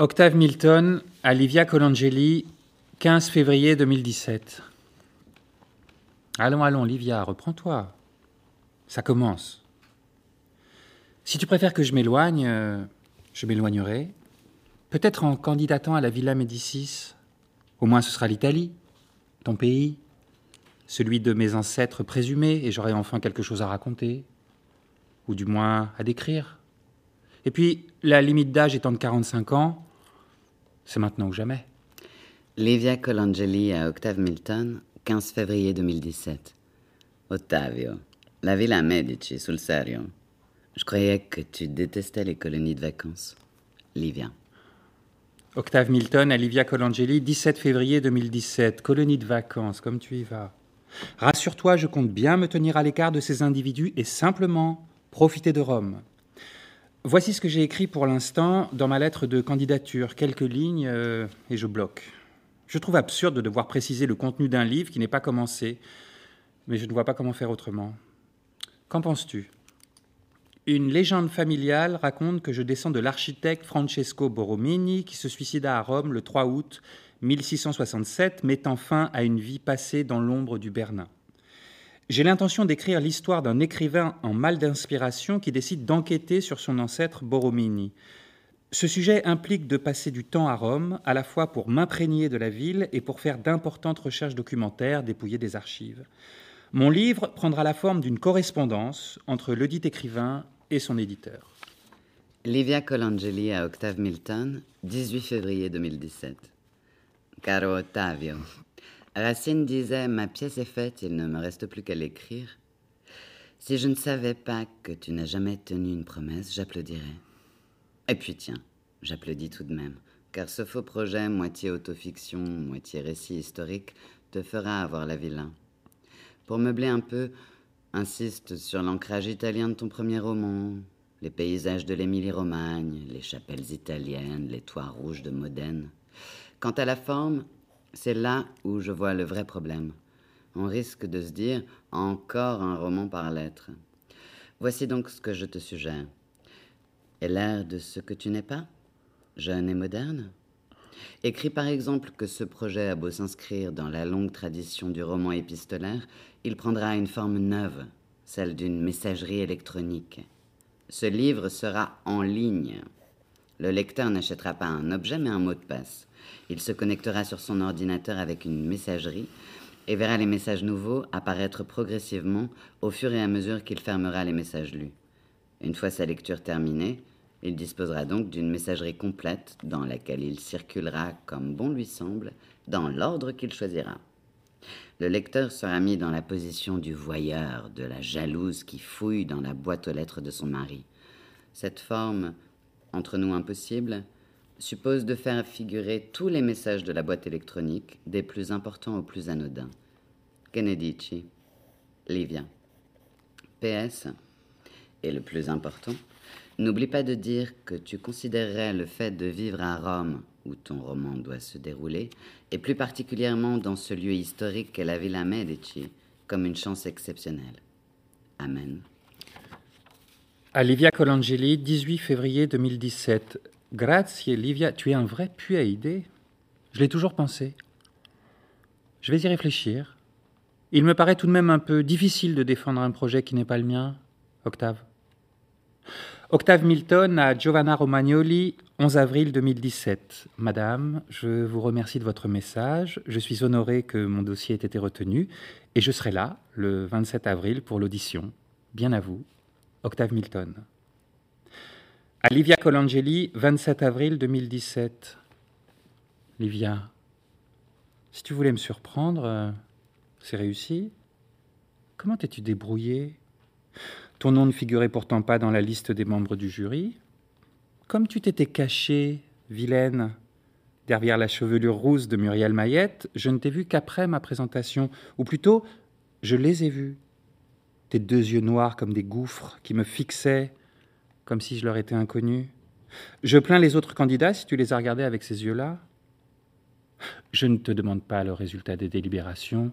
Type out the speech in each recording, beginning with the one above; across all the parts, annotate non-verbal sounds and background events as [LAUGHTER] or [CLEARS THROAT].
Octave Milton à Livia Colangeli, 15 février 2017. Allons, allons, Livia, reprends-toi. Ça commence. Si tu préfères que je m'éloigne, euh, je m'éloignerai. Peut-être en candidatant à la Villa Médicis. Au moins ce sera l'Italie, ton pays, celui de mes ancêtres présumés, et j'aurai enfin quelque chose à raconter, ou du moins à décrire. Et puis, la limite d'âge étant de 45 ans, c'est maintenant ou jamais. Livia Colangeli à Octave Milton, 15 février 2017. Ottavio, la Villa Medici, sul serio. Je croyais que tu détestais les colonies de vacances. Livia. Octave Milton à Livia Colangeli, 17 février 2017. Colonie de vacances, comme tu y vas. Rassure-toi, je compte bien me tenir à l'écart de ces individus et simplement profiter de Rome. Voici ce que j'ai écrit pour l'instant dans ma lettre de candidature. Quelques lignes euh, et je bloque. Je trouve absurde de devoir préciser le contenu d'un livre qui n'est pas commencé, mais je ne vois pas comment faire autrement. Qu'en penses-tu? Une légende familiale raconte que je descends de l'architecte Francesco Borromini qui se suicida à Rome le 3 août 1667, mettant fin à une vie passée dans l'ombre du Bernin. J'ai l'intention d'écrire l'histoire d'un écrivain en mal d'inspiration qui décide d'enquêter sur son ancêtre Borromini. Ce sujet implique de passer du temps à Rome, à la fois pour m'imprégner de la ville et pour faire d'importantes recherches documentaires, dépouiller des archives. Mon livre prendra la forme d'une correspondance entre ledit écrivain et son éditeur. Livia Colangeli à Octave Milton, 18 février 2017. Caro Ottavio, Racine disait Ma pièce est faite, il ne me reste plus qu'à l'écrire. Si je ne savais pas que tu n'as jamais tenu une promesse, j'applaudirais. Et puis tiens, j'applaudis tout de même, car ce faux projet, moitié autofiction, moitié récit historique, te fera avoir la vilain. Pour meubler un peu, insiste sur l'ancrage italien de ton premier roman, les paysages de l'Émilie-Romagne, les chapelles italiennes, les toits rouges de Modène. Quant à la forme, c'est là où je vois le vrai problème. On risque de se dire encore un roman par lettres. Voici donc ce que je te suggère. Et l'air de ce que tu n'es pas Jeune et moderne? Écris par exemple que ce projet a beau s'inscrire dans la longue tradition du roman épistolaire, il prendra une forme neuve, celle d'une messagerie électronique. Ce livre sera en ligne. Le lecteur n'achètera pas un objet mais un mot de passe. Il se connectera sur son ordinateur avec une messagerie et verra les messages nouveaux apparaître progressivement au fur et à mesure qu'il fermera les messages lus. Une fois sa lecture terminée, il disposera donc d'une messagerie complète dans laquelle il circulera comme bon lui semble, dans l'ordre qu'il choisira. Le lecteur sera mis dans la position du voyeur, de la jalouse qui fouille dans la boîte aux lettres de son mari. Cette forme, entre nous impossible, suppose de faire figurer tous les messages de la boîte électronique, des plus importants aux plus anodins. Kennedy, Livia. PS, et le plus important, n'oublie pas de dire que tu considérerais le fait de vivre à Rome, où ton roman doit se dérouler, et plus particulièrement dans ce lieu historique qu'est la Villa Medici, comme une chance exceptionnelle. Amen. À Livia Colangeli, 18 février 2017. Grazie, Livia, tu es un vrai puits à idées. Je l'ai toujours pensé. Je vais y réfléchir. Il me paraît tout de même un peu difficile de défendre un projet qui n'est pas le mien, Octave. Octave Milton à Giovanna Romagnoli, 11 avril 2017. Madame, je vous remercie de votre message. Je suis honoré que mon dossier ait été retenu et je serai là le 27 avril pour l'audition. Bien à vous, Octave Milton. À Livia Colangeli, 27 avril 2017. Livia, si tu voulais me surprendre, euh, c'est réussi. Comment t'es-tu débrouillé Ton nom ne figurait pourtant pas dans la liste des membres du jury. Comme tu t'étais caché, vilaine, derrière la chevelure rousse de Muriel Mayette, je ne t'ai vu qu'après ma présentation, ou plutôt, je les ai vus. Tes deux yeux noirs comme des gouffres qui me fixaient comme si je leur étais inconnu. Je plains les autres candidats si tu les as regardés avec ces yeux-là. Je ne te demande pas le résultat des délibérations,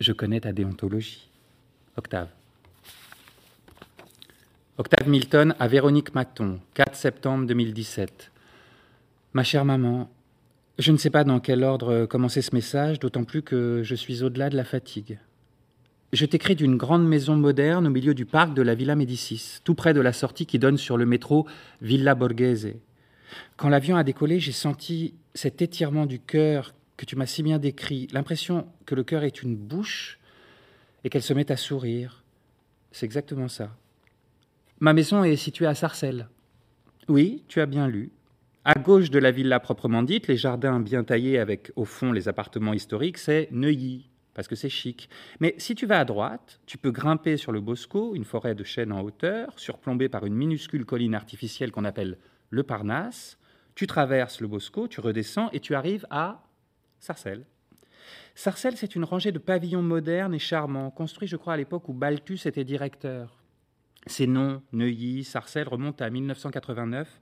je connais ta déontologie. Octave. Octave Milton à Véronique Maton, 4 septembre 2017. Ma chère maman, je ne sais pas dans quel ordre commencer ce message, d'autant plus que je suis au-delà de la fatigue. Je t'écris d'une grande maison moderne au milieu du parc de la Villa Médicis, tout près de la sortie qui donne sur le métro Villa Borghese. Quand l'avion a décollé, j'ai senti cet étirement du cœur que tu m'as si bien décrit, l'impression que le cœur est une bouche et qu'elle se met à sourire. C'est exactement ça. Ma maison est située à Sarcelles. Oui, tu as bien lu. À gauche de la villa proprement dite, les jardins bien taillés avec au fond les appartements historiques, c'est Neuilly, parce que c'est chic. Mais si tu vas à droite, tu peux grimper sur le Bosco, une forêt de chênes en hauteur, surplombée par une minuscule colline artificielle qu'on appelle le Parnasse. Tu traverses le Bosco, tu redescends et tu arrives à Sarcelles. Sarcelles, c'est une rangée de pavillons modernes et charmants, construits, je crois, à l'époque où Balthus était directeur. Ces noms, Neuilly, Sarcelles, remontent à 1989,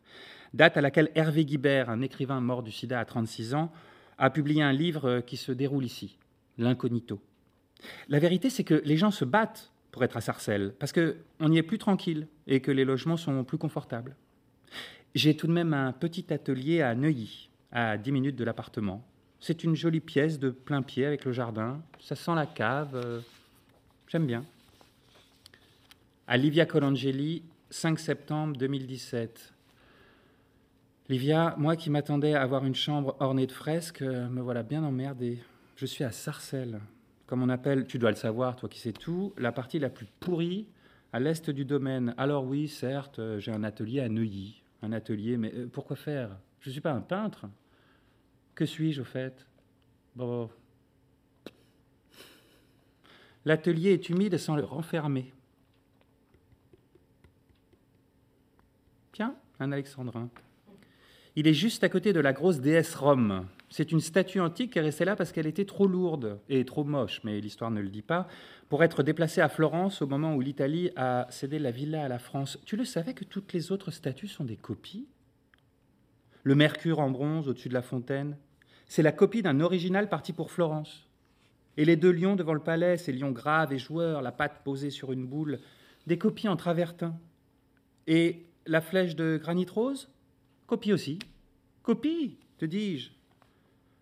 date à laquelle Hervé Guibert, un écrivain mort du sida à 36 ans, a publié un livre qui se déroule ici, L'incognito. La vérité, c'est que les gens se battent pour être à Sarcelles, parce qu'on y est plus tranquille et que les logements sont plus confortables. J'ai tout de même un petit atelier à Neuilly, à 10 minutes de l'appartement. C'est une jolie pièce de plein pied avec le jardin. Ça sent la cave. Euh, j'aime bien. À Livia Colangeli, 5 septembre 2017. Livia, moi qui m'attendais à avoir une chambre ornée de fresques, euh, me voilà bien emmerdé. Je suis à Sarcelles, comme on appelle, tu dois le savoir, toi qui sais tout, la partie la plus pourrie à l'est du domaine. Alors oui, certes, euh, j'ai un atelier à Neuilly, un atelier, mais pourquoi faire? Je ne suis pas un peintre. Que suis-je au fait? Bon. L'atelier est humide sans le renfermer. Tiens, un alexandrin. Il est juste à côté de la grosse déesse Rome. C'est une statue antique qui est restée là parce qu'elle était trop lourde et trop moche, mais l'histoire ne le dit pas, pour être déplacée à Florence au moment où l'Italie a cédé la villa à la France. Tu le savais que toutes les autres statues sont des copies? Le Mercure en bronze au-dessus de la fontaine, c'est la copie d'un original parti pour Florence. Et les deux lions devant le palais, ces lions graves et joueurs, la patte posée sur une boule, des copies en travertin. Et la flèche de granit rose? Copie aussi. Copie, te dis-je.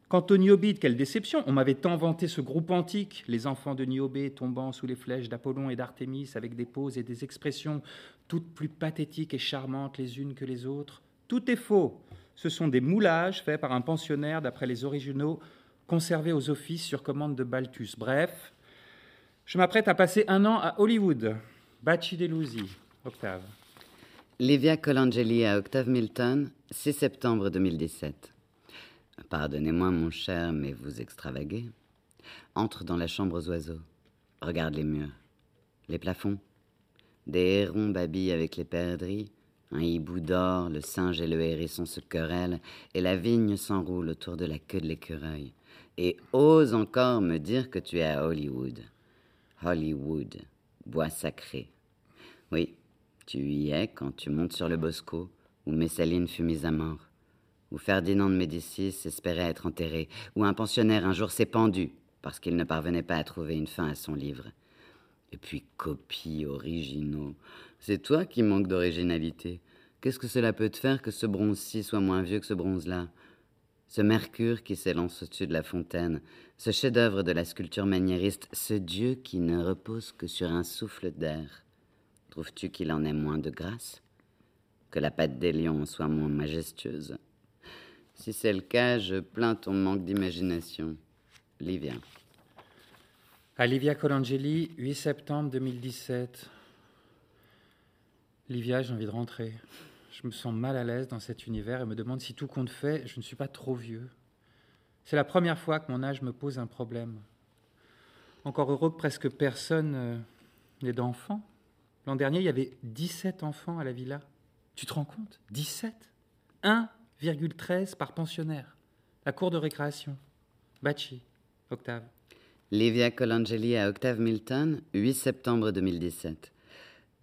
Quant au Niobide, quelle déception On m'avait tant vanté ce groupe antique, les enfants de Niobé tombant sous les flèches d'Apollon et d'Artémis avec des poses et des expressions toutes plus pathétiques et charmantes les unes que les autres. Tout est faux ce sont des moulages faits par un pensionnaire d'après les originaux conservés aux offices sur commande de Balthus. Bref, je m'apprête à passer un an à Hollywood. Baci Delusi, Octave. Livia Colangeli à Octave Milton, 6 septembre 2017. Pardonnez-moi, mon cher, mais vous extravaguez. Entre dans la chambre aux oiseaux. Regarde les murs, les plafonds. Des hérons babillent avec les perdrix, un hibou dort, le singe et le hérisson se querellent, et la vigne s'enroule autour de la queue de l'écureuil. Et ose encore me dire que tu es à Hollywood. Hollywood, bois sacré. Oui, tu y es quand tu montes sur le Bosco, où Messaline fut mise à mort, où Ferdinand de Médicis espérait être enterré, où un pensionnaire un jour s'est pendu parce qu'il ne parvenait pas à trouver une fin à son livre. Et puis copies originaux, c'est toi qui manques d'originalité. Qu'est-ce que cela peut te faire que ce bronze-ci soit moins vieux que ce bronze-là? Ce mercure qui s'élance au-dessus de la fontaine, ce chef-d'œuvre de la sculpture maniériste, ce Dieu qui ne repose que sur un souffle d'air. Trouves-tu qu'il en ait moins de grâce? Que la patte des lions soit moins majestueuse? Si c'est le cas, je plains ton manque d'imagination. Livia. À Livia Colangeli, 8 septembre 2017. Livia, j'ai envie de rentrer. Je me sens mal à l'aise dans cet univers et me demande si tout compte fait, je ne suis pas trop vieux. C'est la première fois que mon âge me pose un problème. Encore heureux que presque personne euh, n'ait d'enfants. L'an dernier, il y avait 17 enfants à la villa. Tu te rends compte? 17 1,13 par pensionnaire. La cour de récréation. Bachi, Octave. Livia Colangeli à Octave Milton, 8 septembre 2017.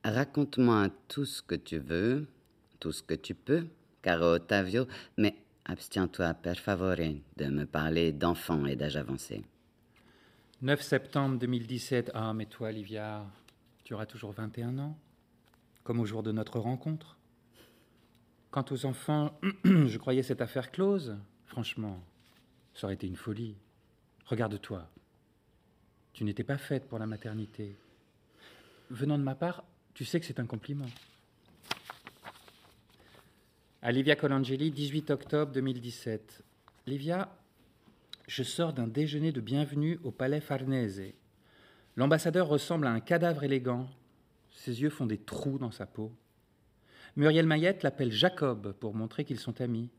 Raconte-moi tout ce que tu veux, tout ce que tu peux, caro Ottavio, mais abstiens-toi, per favore, de me parler d'enfants et d'âge avancé. 9 septembre 2017. Ah, mais toi, Livia, tu auras toujours 21 ans, comme au jour de notre rencontre. Quant aux enfants, [CLEARS THROAT] je croyais cette affaire close. Franchement, ça aurait été une folie. Regarde-toi. Tu n'étais pas faite pour la maternité. Venant de ma part, tu sais que c'est un compliment. À Livia Colangeli, 18 octobre 2017. Livia, je sors d'un déjeuner de bienvenue au palais Farnese. L'ambassadeur ressemble à un cadavre élégant. Ses yeux font des trous dans sa peau. Muriel Mayette l'appelle Jacob pour montrer qu'ils sont amis.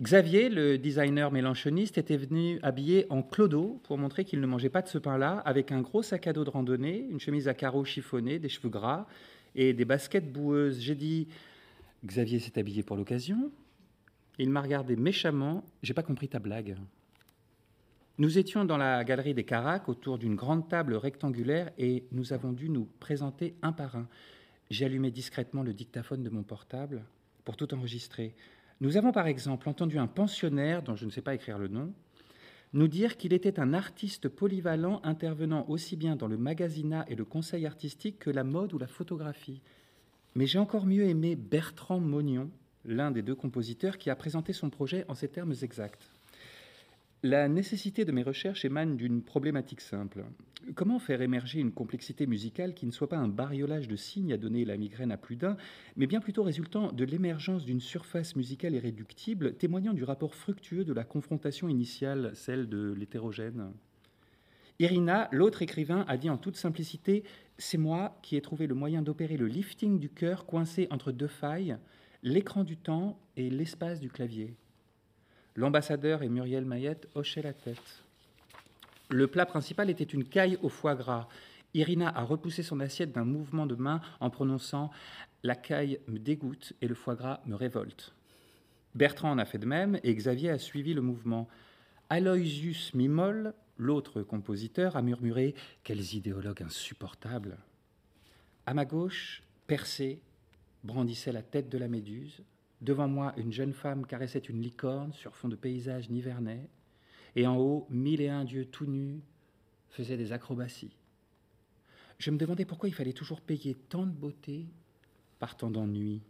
Xavier, le designer mélanchoniste, était venu habillé en clodo pour montrer qu'il ne mangeait pas de ce pain-là, avec un gros sac à dos de randonnée, une chemise à carreaux chiffonnée, des cheveux gras et des baskets boueuses. J'ai dit Xavier s'est habillé pour l'occasion. Il m'a regardé méchamment. J'ai pas compris ta blague. Nous étions dans la galerie des Caracs autour d'une grande table rectangulaire et nous avons dû nous présenter un par un. J'ai allumé discrètement le dictaphone de mon portable pour tout enregistrer. Nous avons par exemple entendu un pensionnaire, dont je ne sais pas écrire le nom, nous dire qu'il était un artiste polyvalent intervenant aussi bien dans le magasinat et le conseil artistique que la mode ou la photographie. Mais j'ai encore mieux aimé Bertrand Mognon, l'un des deux compositeurs, qui a présenté son projet en ces termes exacts. La nécessité de mes recherches émane d'une problématique simple. Comment faire émerger une complexité musicale qui ne soit pas un bariolage de signes à donner la migraine à plus d'un, mais bien plutôt résultant de l'émergence d'une surface musicale irréductible, témoignant du rapport fructueux de la confrontation initiale, celle de l'hétérogène? Irina, l'autre écrivain, a dit en toute simplicité C'est moi qui ai trouvé le moyen d'opérer le lifting du cœur coincé entre deux failles, l'écran du temps et l'espace du clavier. L'ambassadeur et Muriel Mayette hochaient la tête. Le plat principal était une caille au foie gras. Irina a repoussé son assiette d'un mouvement de main en prononçant La caille me dégoûte et le foie gras me révolte. Bertrand en a fait de même et Xavier a suivi le mouvement. Aloysius Mimol, l'autre compositeur, a murmuré Quels idéologues insupportables À ma gauche, Percé brandissait la tête de la méduse. Devant moi, une jeune femme caressait une licorne sur fond de paysage nivernais, et en haut, mille et un dieux tout nus faisaient des acrobaties. Je me demandais pourquoi il fallait toujours payer tant de beauté par tant d'ennui.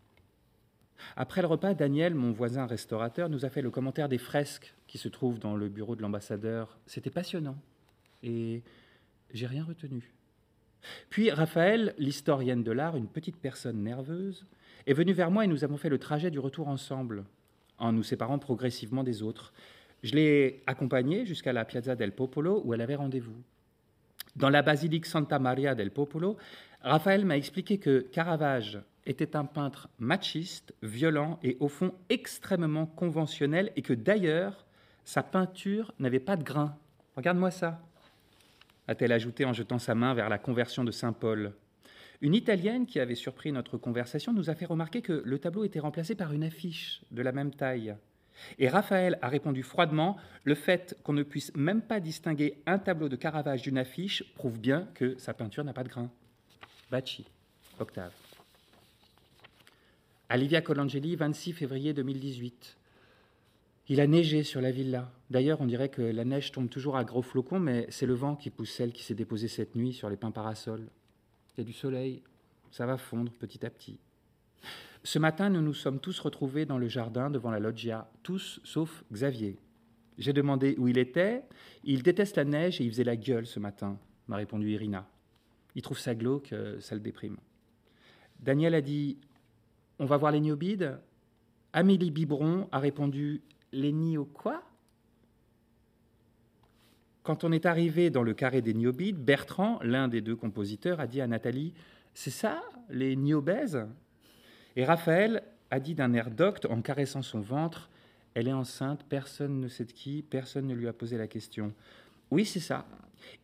Après le repas, Daniel, mon voisin restaurateur, nous a fait le commentaire des fresques qui se trouvent dans le bureau de l'ambassadeur. C'était passionnant, et j'ai rien retenu. Puis Raphaël, l'historienne de l'art, une petite personne nerveuse, est venu vers moi et nous avons fait le trajet du retour ensemble, en nous séparant progressivement des autres. Je l'ai accompagnée jusqu'à la Piazza del Popolo où elle avait rendez-vous. Dans la basilique Santa Maria del Popolo, Raphaël m'a expliqué que Caravage était un peintre machiste, violent et au fond extrêmement conventionnel et que d'ailleurs sa peinture n'avait pas de grain. Regarde-moi ça, a-t-elle ajouté en jetant sa main vers la conversion de Saint Paul. Une Italienne qui avait surpris notre conversation nous a fait remarquer que le tableau était remplacé par une affiche de la même taille. Et Raphaël a répondu froidement Le fait qu'on ne puisse même pas distinguer un tableau de Caravage d'une affiche prouve bien que sa peinture n'a pas de grain. Bacci, Octave. Olivia Colangeli, 26 février 2018. Il a neigé sur la villa. D'ailleurs, on dirait que la neige tombe toujours à gros flocons, mais c'est le vent qui pousse celle qui s'est déposée cette nuit sur les pins parasols. Il y a du soleil, ça va fondre petit à petit. Ce matin, nous nous sommes tous retrouvés dans le jardin devant la loggia, tous sauf Xavier. J'ai demandé où il était. Il déteste la neige et il faisait la gueule ce matin, m'a répondu Irina. Il trouve ça glauque, euh, ça le déprime. Daniel a dit On va voir les niobides Amélie Biberon a répondu Les au quoi? Quand on est arrivé dans le carré des niobides, Bertrand, l'un des deux compositeurs, a dit à Nathalie C'est ça, les niobèses Et Raphaël a dit d'un air docte, en caressant son ventre Elle est enceinte, personne ne sait de qui, personne ne lui a posé la question. Oui, c'est ça.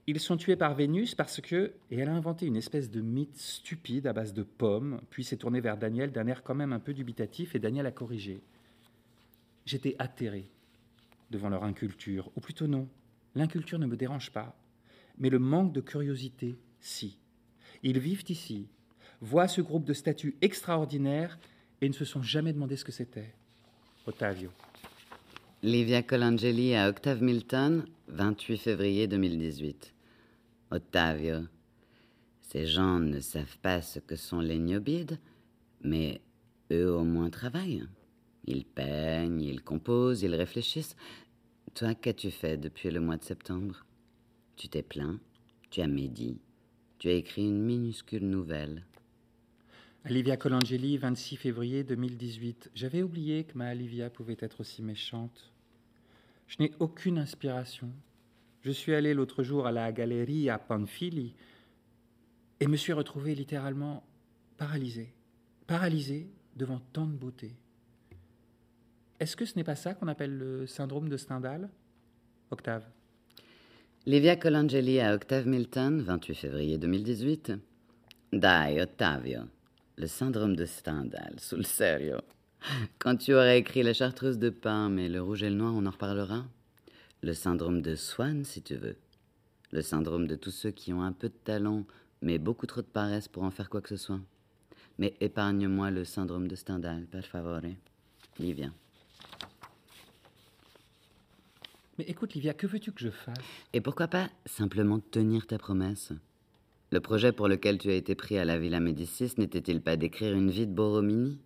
Ils sont tués par Vénus parce que. Et elle a inventé une espèce de mythe stupide à base de pommes, puis s'est tournée vers Daniel d'un air quand même un peu dubitatif, et Daniel a corrigé. J'étais atterré devant leur inculture, ou plutôt non. L'inculture ne me dérange pas, mais le manque de curiosité, si. Ils vivent ici, voient ce groupe de statues extraordinaires et ne se sont jamais demandé ce que c'était. Ottavio. Livia Colangeli à Octave Milton, 28 février 2018. Ottavio. Ces gens ne savent pas ce que sont les niobides, mais eux au moins travaillent. Ils peignent, ils composent, ils réfléchissent. Toi, qu'as-tu fait depuis le mois de septembre? Tu t'es plaint, tu as médit, tu as écrit une minuscule nouvelle. Olivia Colangeli, 26 février 2018. J'avais oublié que ma Olivia pouvait être aussi méchante. Je n'ai aucune inspiration. Je suis allé l'autre jour à la galerie à Panfili et me suis retrouvé littéralement paralysé. Paralysé devant tant de beauté. Est-ce que ce n'est pas ça qu'on appelle le syndrome de Stendhal Octave? Livia Colangeli à Octave Milton, 28 février 2018. Dai, Ottavio. Le syndrome de Stendhal, sul serio. Quand tu auras écrit La chartreuse de pain, mais le rouge et le noir, on en reparlera Le syndrome de Swann, si tu veux. Le syndrome de tous ceux qui ont un peu de talent, mais beaucoup trop de paresse pour en faire quoi que ce soit. Mais épargne-moi le syndrome de Stendhal, per favore. Livia. Mais écoute, Livia, que veux-tu que je fasse? Et pourquoi pas simplement tenir ta promesse? Le projet pour lequel tu as été pris à la Villa Médicis n'était-il pas d'écrire une vie de Borromini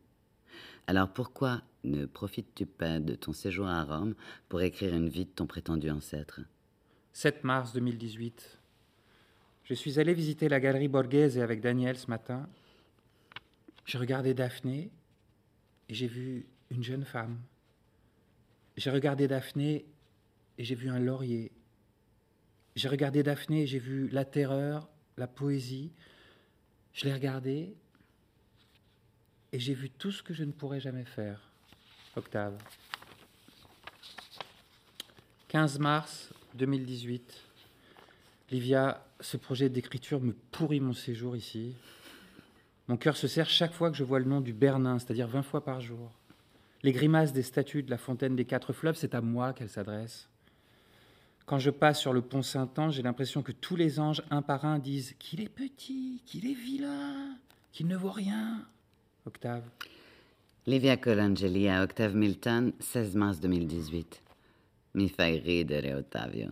Alors pourquoi ne profites-tu pas de ton séjour à Rome pour écrire une vie de ton prétendu ancêtre? 7 mars 2018. Je suis allé visiter la galerie Borghese avec Daniel ce matin. J'ai regardé Daphné et j'ai vu une jeune femme. J'ai regardé Daphné et j'ai vu un laurier. J'ai regardé Daphné et j'ai vu la terreur, la poésie. Je l'ai regardé et j'ai vu tout ce que je ne pourrais jamais faire. Octave. 15 mars 2018. Livia, ce projet d'écriture me pourrit mon séjour ici. Mon cœur se serre chaque fois que je vois le nom du Bernin, c'est-à-dire 20 fois par jour. Les grimaces des statues de la fontaine des quatre fleuves, c'est à moi qu'elles s'adressent. Quand je passe sur le pont Saint-Ange, j'ai l'impression que tous les anges, un par un, disent qu'il est petit, qu'il est vilain, qu'il ne vaut rien. Octave. Livia Colangeli à Octave Milton, 16 mars 2018. Mi fai ridere, Ottavio.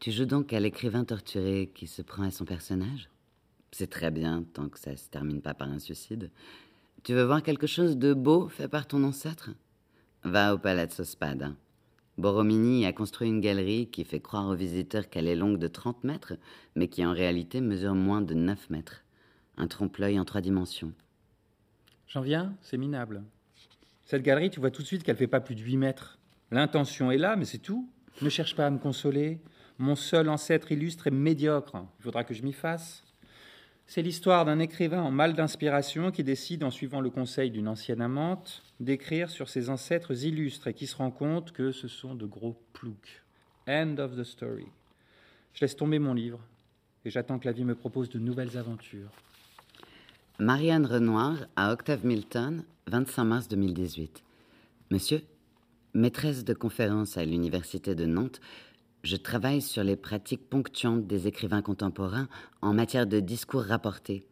Tu joues donc à l'écrivain torturé qui se prend à son personnage? C'est très bien, tant que ça se termine pas par un suicide. Tu veux voir quelque chose de beau fait par ton ancêtre? Va au Palazzo Spada. Borromini a construit une galerie qui fait croire aux visiteurs qu'elle est longue de 30 mètres, mais qui en réalité mesure moins de 9 mètres. Un trompe-l'œil en trois dimensions. J'en viens, c'est minable. Cette galerie, tu vois tout de suite qu'elle fait pas plus de 8 mètres. L'intention est là, mais c'est tout. Ne cherche pas à me consoler. Mon seul ancêtre illustre est médiocre. Il faudra que je m'y fasse. C'est l'histoire d'un écrivain en mal d'inspiration qui décide, en suivant le conseil d'une ancienne amante, d'écrire sur ses ancêtres illustres et qui se rend compte que ce sont de gros ploucs. End of the story. Je laisse tomber mon livre et j'attends que la vie me propose de nouvelles aventures. Marianne Renoir à Octave Milton, 25 mars 2018. Monsieur, maîtresse de conférence à l'Université de Nantes, je travaille sur les pratiques ponctuantes des écrivains contemporains en matière de discours rapportés.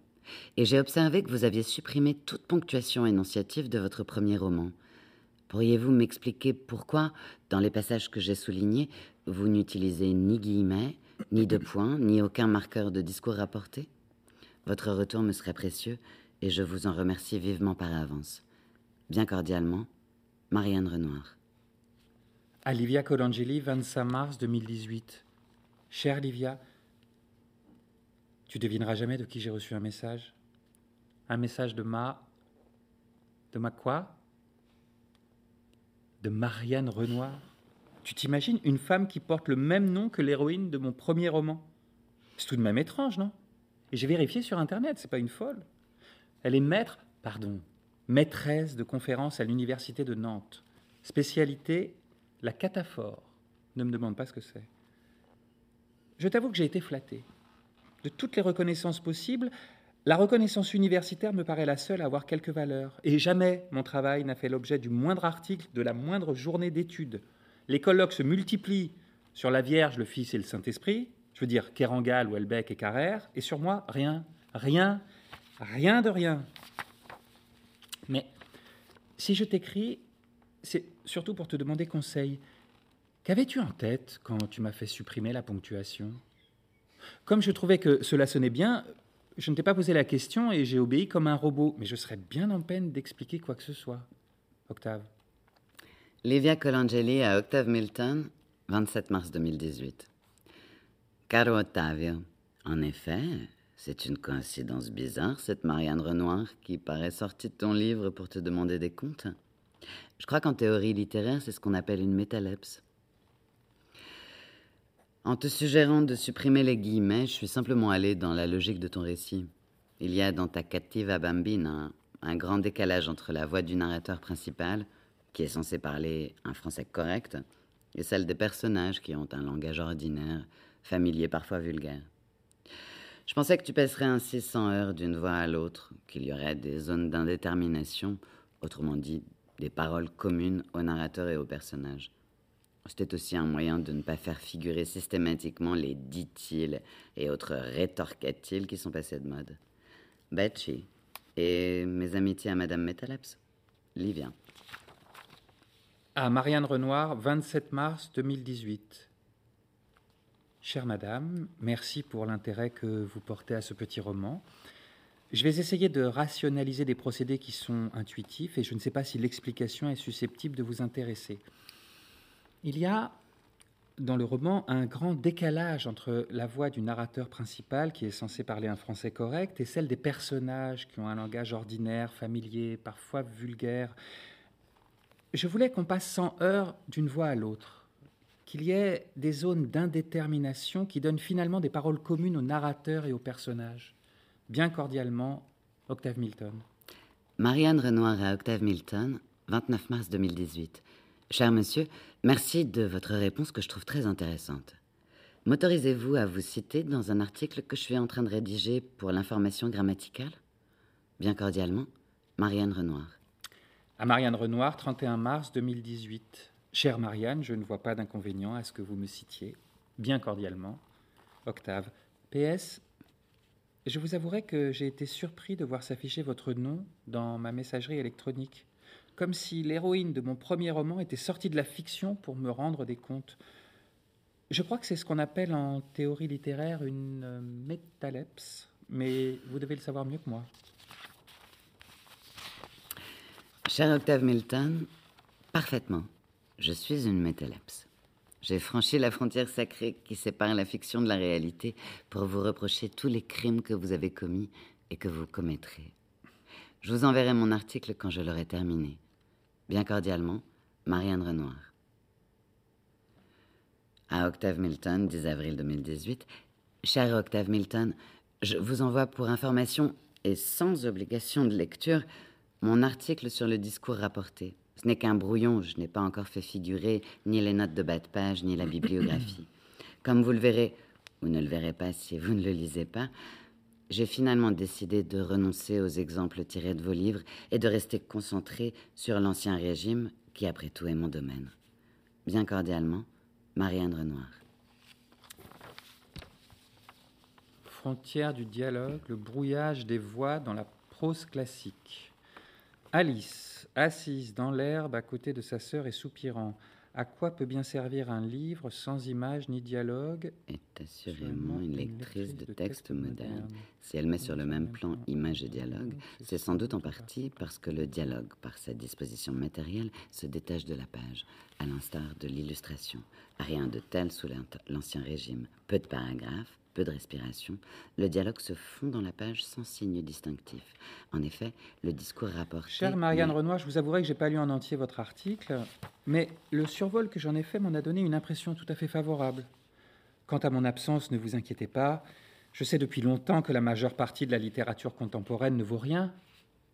Et j'ai observé que vous aviez supprimé toute ponctuation énonciative de votre premier roman. Pourriez-vous m'expliquer pourquoi, dans les passages que j'ai soulignés, vous n'utilisez ni guillemets, ni de points, ni aucun marqueur de discours rapporté? Votre retour me serait précieux et je vous en remercie vivement par avance. Bien cordialement, Marianne Renoir. À Livia Colangeli, 25 mars 2018. Chère Livia, tu devineras jamais de qui j'ai reçu un message. Un message de ma. De ma quoi? De Marianne Renoir. Tu t'imagines une femme qui porte le même nom que l'héroïne de mon premier roman? C'est tout de même étrange, non? Et j'ai vérifié sur Internet, c'est pas une folle. Elle est maître, pardon, maîtresse de conférence à l'Université de Nantes. Spécialité, la cataphore. Ne me demande pas ce que c'est. Je t'avoue que j'ai été flatté. De toutes les reconnaissances possibles, la reconnaissance universitaire me paraît la seule à avoir quelque valeur. Et jamais mon travail n'a fait l'objet du moindre article, de la moindre journée d'études. Les colloques se multiplient sur la Vierge, le Fils et le Saint-Esprit, je veux dire Kerangal, Welbeck et Carrère, et sur moi, rien, rien, rien de rien. Mais si je t'écris, c'est surtout pour te demander conseil. Qu'avais-tu en tête quand tu m'as fait supprimer la ponctuation? Comme je trouvais que cela sonnait bien, Je ne t'ai pas posé la question et j'ai obéi comme un robot, mais je serais bien en peine d'expliquer quoi que ce soit. Octave. Livia Colangeli à Octave Milton, 27 mars 2018. Caro Ottavio, en effet, c'est une coïncidence bizarre, cette Marianne Renoir qui paraît sortie de ton livre pour te demander des comptes. Je crois qu'en théorie littéraire, c'est ce qu'on appelle une métalepse. En te suggérant de supprimer les guillemets, je suis simplement allé dans la logique de ton récit. Il y a dans ta Cattiva Bambine un, grand décalage entre la voix du narrateur principal, qui est censé parler un français correct, et celle des personnages qui ont un langage ordinaire, familier, parfois vulgaire. Je pensais que tu passerais ainsi sans heure d'une voix à l'autre, qu'il y aurait des zones d'indétermination, autrement dit, des paroles communes au narrateur et au personnage. C'était aussi un moyen de ne pas faire figurer systématiquement les dit-il et autres rétorquat-il qui sont passés de mode. Betchy. Et mes amitiés à Madame Metaleps. Livia. À Marianne Renoir, 27 mars 2018. Chère Madame, merci pour l'intérêt que vous portez à ce petit roman. Je vais essayer de rationaliser des procédés qui sont intuitifs et je ne sais pas si l'explication est susceptible de vous intéresser. Il y a dans le roman un grand décalage entre la voix du narrateur principal, qui est censé parler un français correct, et celle des personnages qui ont un langage ordinaire, familier, parfois vulgaire. Je voulais qu'on passe sans heure d'une voix à l'autre, qu'il y ait des zones d'indétermination qui donnent finalement des paroles communes au narrateur et aux personnages. Bien cordialement, Octave Milton. Marianne Renoir à Octave Milton, 29 mars 2018. Cher monsieur, merci de votre réponse que je trouve très intéressante. M'autorisez-vous à vous citer dans un article que je suis en train de rédiger pour l'information grammaticale? Bien cordialement, Marianne Renoir. À Marianne Renoir, 31 mars 2018. Chère Marianne, je ne vois pas d'inconvénient à ce que vous me citiez. Bien cordialement, Octave. PS, je vous avouerai que j'ai été surpris de voir s'afficher votre nom dans ma messagerie électronique comme si l'héroïne de mon premier roman était sortie de la fiction pour me rendre des comptes. Je crois que c'est ce qu'on appelle en théorie littéraire une euh, métalepse, mais vous devez le savoir mieux que moi. Cher Octave Milton, parfaitement. Je suis une métalepse. J'ai franchi la frontière sacrée qui sépare la fiction de la réalité pour vous reprocher tous les crimes que vous avez commis et que vous commettrez. Je vous enverrai mon article quand je l'aurai terminé. Bien cordialement, Marianne Renoir. À Octave Milton, 10 avril 2018. Cher Octave Milton, je vous envoie pour information et sans obligation de lecture mon article sur le discours rapporté. Ce n'est qu'un brouillon, je n'ai pas encore fait figurer ni les notes de bas de page, ni la bibliographie. [CLEARS THROAT] Comme vous le verrez, ou ne le verrez pas si vous ne le lisez pas, j'ai finalement décidé de renoncer aux exemples tirés de vos livres et de rester concentré sur l'Ancien Régime, qui après tout est mon domaine. Bien cordialement, Marianne Renoir. Frontière du dialogue, le brouillage des voix dans la prose classique. Alice, assise dans l'herbe à côté de sa sœur et soupirant. À quoi peut bien servir un livre sans image ni dialogue? Est assurément une lectrice de texte moderne. Si elle met sur le même plan image et dialogue, c'est sans doute en partie parce que le dialogue, par sa disposition matérielle, se détache de la page, à l'instar de l'illustration. Rien de tel sous l'Ancien Régime. Peu de paragraphes, peu de respiration, le dialogue se fond dans la page sans signe distinctif. En effet, le discours rapporté... Chère Marianne Renoir, je vous avouerai que j'ai pas lu en entier votre article, mais le survol que j'en ai fait m'en a donné une impression tout à fait favorable. Quant à mon absence, ne vous inquiétez pas. Je sais depuis longtemps que la majeure partie de la littérature contemporaine ne vaut rien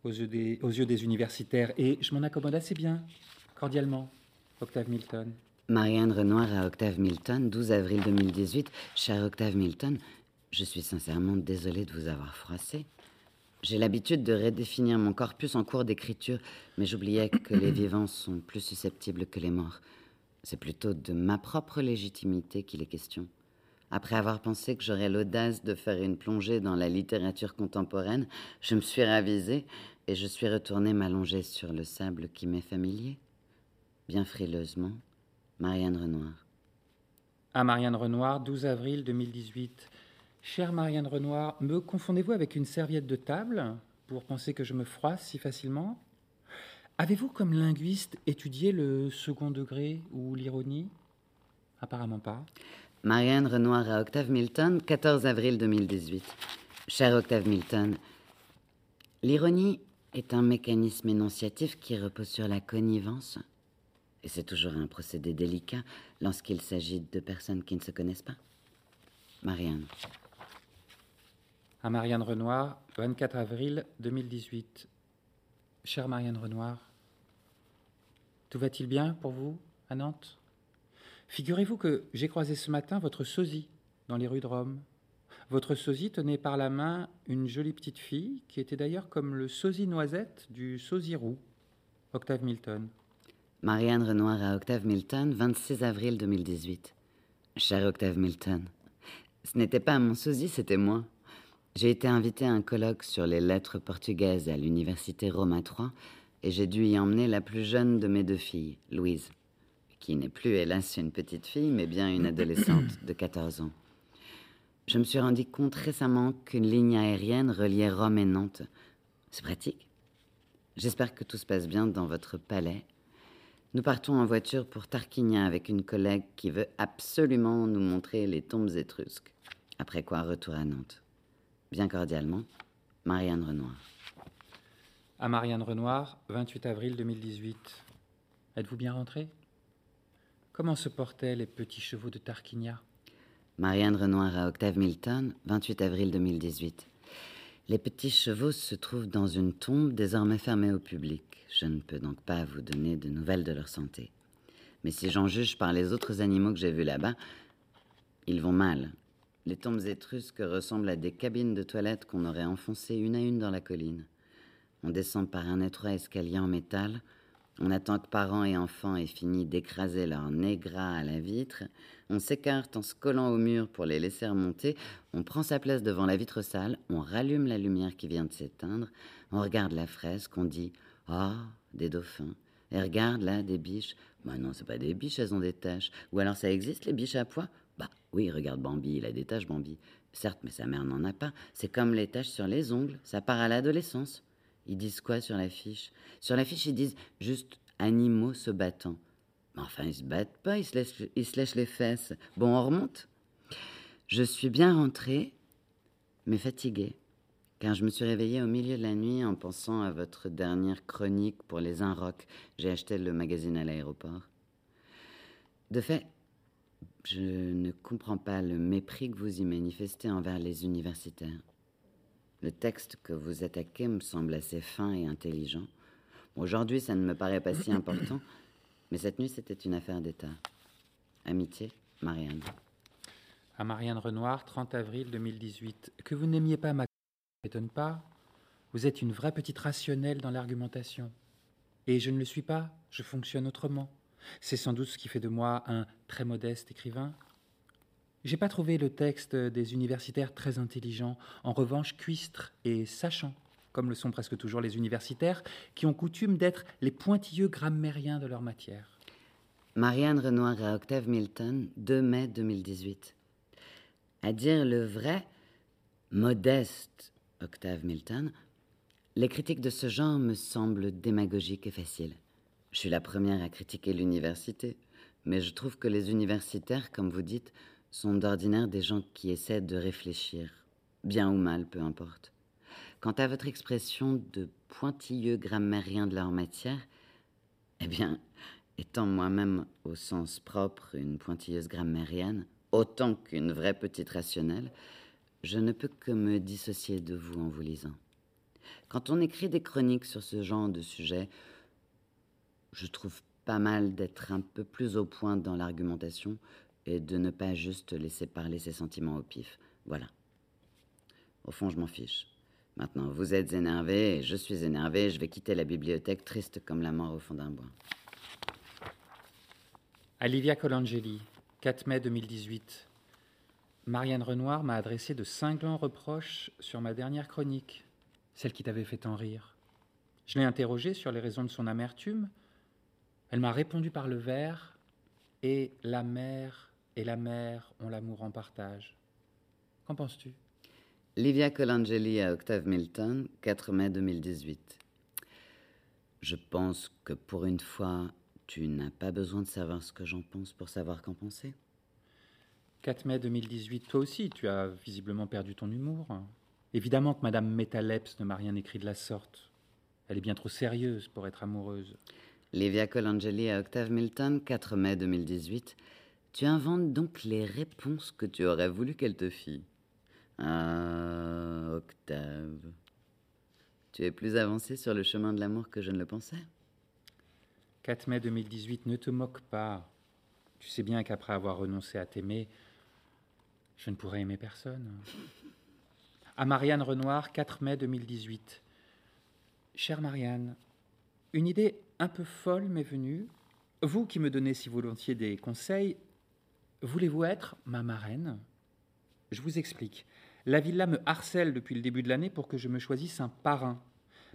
aux yeux des, aux yeux des universitaires, et je m'en accommode assez bien, cordialement. Octave Milton. Marianne Renoir à Octave Milton, 12 avril 2018. Cher Octave Milton, je suis sincèrement désolée de vous avoir froissé. J'ai l'habitude de redéfinir mon corpus en cours d'écriture, mais j'oubliais que les vivants sont plus susceptibles que les morts. C'est plutôt de ma propre légitimité qu'il est question. Après avoir pensé que j'aurais l'audace de faire une plongée dans la littérature contemporaine, je me suis ravisée et je suis retournée m'allonger sur le sable qui m'est familier. Bien frileusement, Marianne Renoir. À Marianne Renoir, 12 avril 2018. Chère Marianne Renoir, me confondez-vous avec une serviette de table pour penser que je me froisse si facilement? Avez-vous, comme linguiste, étudié le second degré ou l'ironie? Apparemment pas. Marianne Renoir à Octave Milton, 14 avril 2018. Cher Octave Milton, l'ironie est un mécanisme énonciatif qui repose sur la connivence. Et c'est toujours un procédé délicat lorsqu'il s'agit de personnes qui ne se connaissent pas. Marianne. À Marianne Renoir, 24 avril 2018. Chère Marianne Renoir, tout va-t-il bien pour vous à Nantes? Figurez-vous que j'ai croisé ce matin votre sosie dans les rues de Rome. Votre sosie tenait par la main une jolie petite fille qui était d'ailleurs comme le sosie noisette du sosie roux, Octave Milton. Marianne Renoir à Octave Milton, 26 avril 2018. Cher Octave Milton, ce n'était pas mon sosie, c'était moi. J'ai été invité à un colloque sur les lettres portugaises à l'université Roma 3 et j'ai dû y emmener la plus jeune de mes deux filles, Louise qui n'est plus, hélas, une petite fille, mais bien une adolescente de 14 ans. Je me suis rendu compte récemment qu'une ligne aérienne reliait Rome et Nantes. C'est pratique? J'espère que tout se passe bien dans votre palais. Nous partons en voiture pour Tarquinia avec une collègue qui veut absolument nous montrer les tombes étrusques. Après quoi, retour à Nantes. Bien cordialement, Marianne Renoir. À Marianne Renoir, 28 avril 2018. Êtes-vous bien rentrée? Comment se portaient les petits chevaux de Tarquinia? Marianne Renoir à Octave Milton, 28 avril 2018. Les petits chevaux se trouvent dans une tombe désormais fermée au public. Je ne peux donc pas vous donner de nouvelles de leur santé. Mais si j'en juge par les autres animaux que j'ai vus là-bas, ils vont mal. Les tombes étrusques ressemblent à des cabines de toilette qu'on aurait enfoncées une à une dans la colline. On descend par un étroit escalier en métal on attend que parents et enfants aient fini d'écraser leur nez gras à la vitre. On s'écarte en se collant au mur pour les laisser remonter. On prend sa place devant la vitre sale. On rallume la lumière qui vient de s'éteindre. On regarde la fresque. On dit Ah, des dauphins. Et regarde là, des biches. Bah non, c'est pas des biches, elles ont des taches. Ou alors ça existe, les biches à pois? Bah oui, regarde Bambi, il a des taches, Bambi. Certes, mais sa mère n'en a pas. C'est comme les taches sur les ongles. Ça part à l'adolescence. Ils disent quoi sur l'affiche? Sur l'affiche, ils disent juste animaux se battant. Mais enfin, ils se battent pas, ils se, lèchent, les fesses. Bon, on remonte? Je suis bien rentrée, mais fatiguée, car je me suis réveillée au milieu de la nuit en pensant à votre dernière chronique pour les Inrocks. J'ai acheté le magazine à l'aéroport. De fait, je ne comprends pas le mépris que vous y manifestez envers les universitaires. Le texte que vous attaquez me semble assez fin et intelligent. Aujourd'hui, ça ne me paraît pas si important, [COUGHS] mais cette nuit, c'était une affaire d'État. Amitié, Marianne. À Marianne Renoir, 30 avril 2018. Que vous n'aimiez pas ma m'étonne pas. Vous êtes une vraie petite rationnelle dans l'argumentation. Et je ne le suis pas, je fonctionne autrement. C'est sans doute ce qui fait de moi un très modeste écrivain, j'ai pas trouvé le texte des universitaires très intelligent, en revanche cuistre et sachant, comme le sont presque toujours les universitaires, qui ont coutume d'être les pointilleux grammairiens de leur matière. Marianne Renoir à Octave Milton, 2 mai 2018. À dire le vrai, modeste Octave Milton, les critiques de ce genre me semblent démagogiques et faciles. Je suis la première à critiquer l'université, mais je trouve que les universitaires, comme vous dites, sont d'ordinaire des gens qui essaient de réfléchir, bien ou mal, peu importe. Quant à votre expression de pointilleux grammairien de leur matière, eh bien, étant moi-même au sens propre une pointilleuse grammairienne, autant qu'une vraie petite rationnelle, je ne peux que me dissocier de vous en vous lisant. Quand on écrit des chroniques sur ce genre de sujet, je trouve pas mal d'être un peu plus au point dans l'argumentation et de ne pas juste laisser parler ses sentiments au pif. Voilà. Au fond, je m'en fiche. Maintenant, vous êtes énervé je suis énervé, je vais quitter la bibliothèque triste comme la mort au fond d'un bois. Olivia Colangeli, 4 mai 2018. Marianne Renoir m'a adressé de cinglants reproches sur ma dernière chronique, celle qui t'avait fait tant rire. Je l'ai interrogée sur les raisons de son amertume. Elle m'a répondu par le vers et la mer et la mère ont l'amour en partage. Qu'en penses-tu? Livia Colangeli à Octave Milton, 4 mai 2018. Je pense que pour une fois, tu n'as pas besoin de savoir ce que j'en pense pour savoir qu'en penser. 4 mai 2018, toi aussi, tu as visiblement perdu ton humour. Évidemment que Madame Metaleps ne m'a rien écrit de la sorte. Elle est bien trop sérieuse pour être amoureuse. Livia Colangeli à Octave Milton, 4 mai 2018. Tu inventes donc les réponses que tu aurais voulu qu'elle te fît. Ah, Octave. Tu es plus avancé sur le chemin de l'amour que je ne le pensais 4 mai 2018, ne te moque pas. Tu sais bien qu'après avoir renoncé à t'aimer, je ne pourrais aimer personne. À Marianne Renoir, 4 mai 2018. Chère Marianne, une idée un peu folle m'est venue. Vous qui me donnez si volontiers des conseils, voulez-vous être ma marraine? Je vous explique. La villa me harcèle depuis le début de l'année pour que je me choisisse un parrain.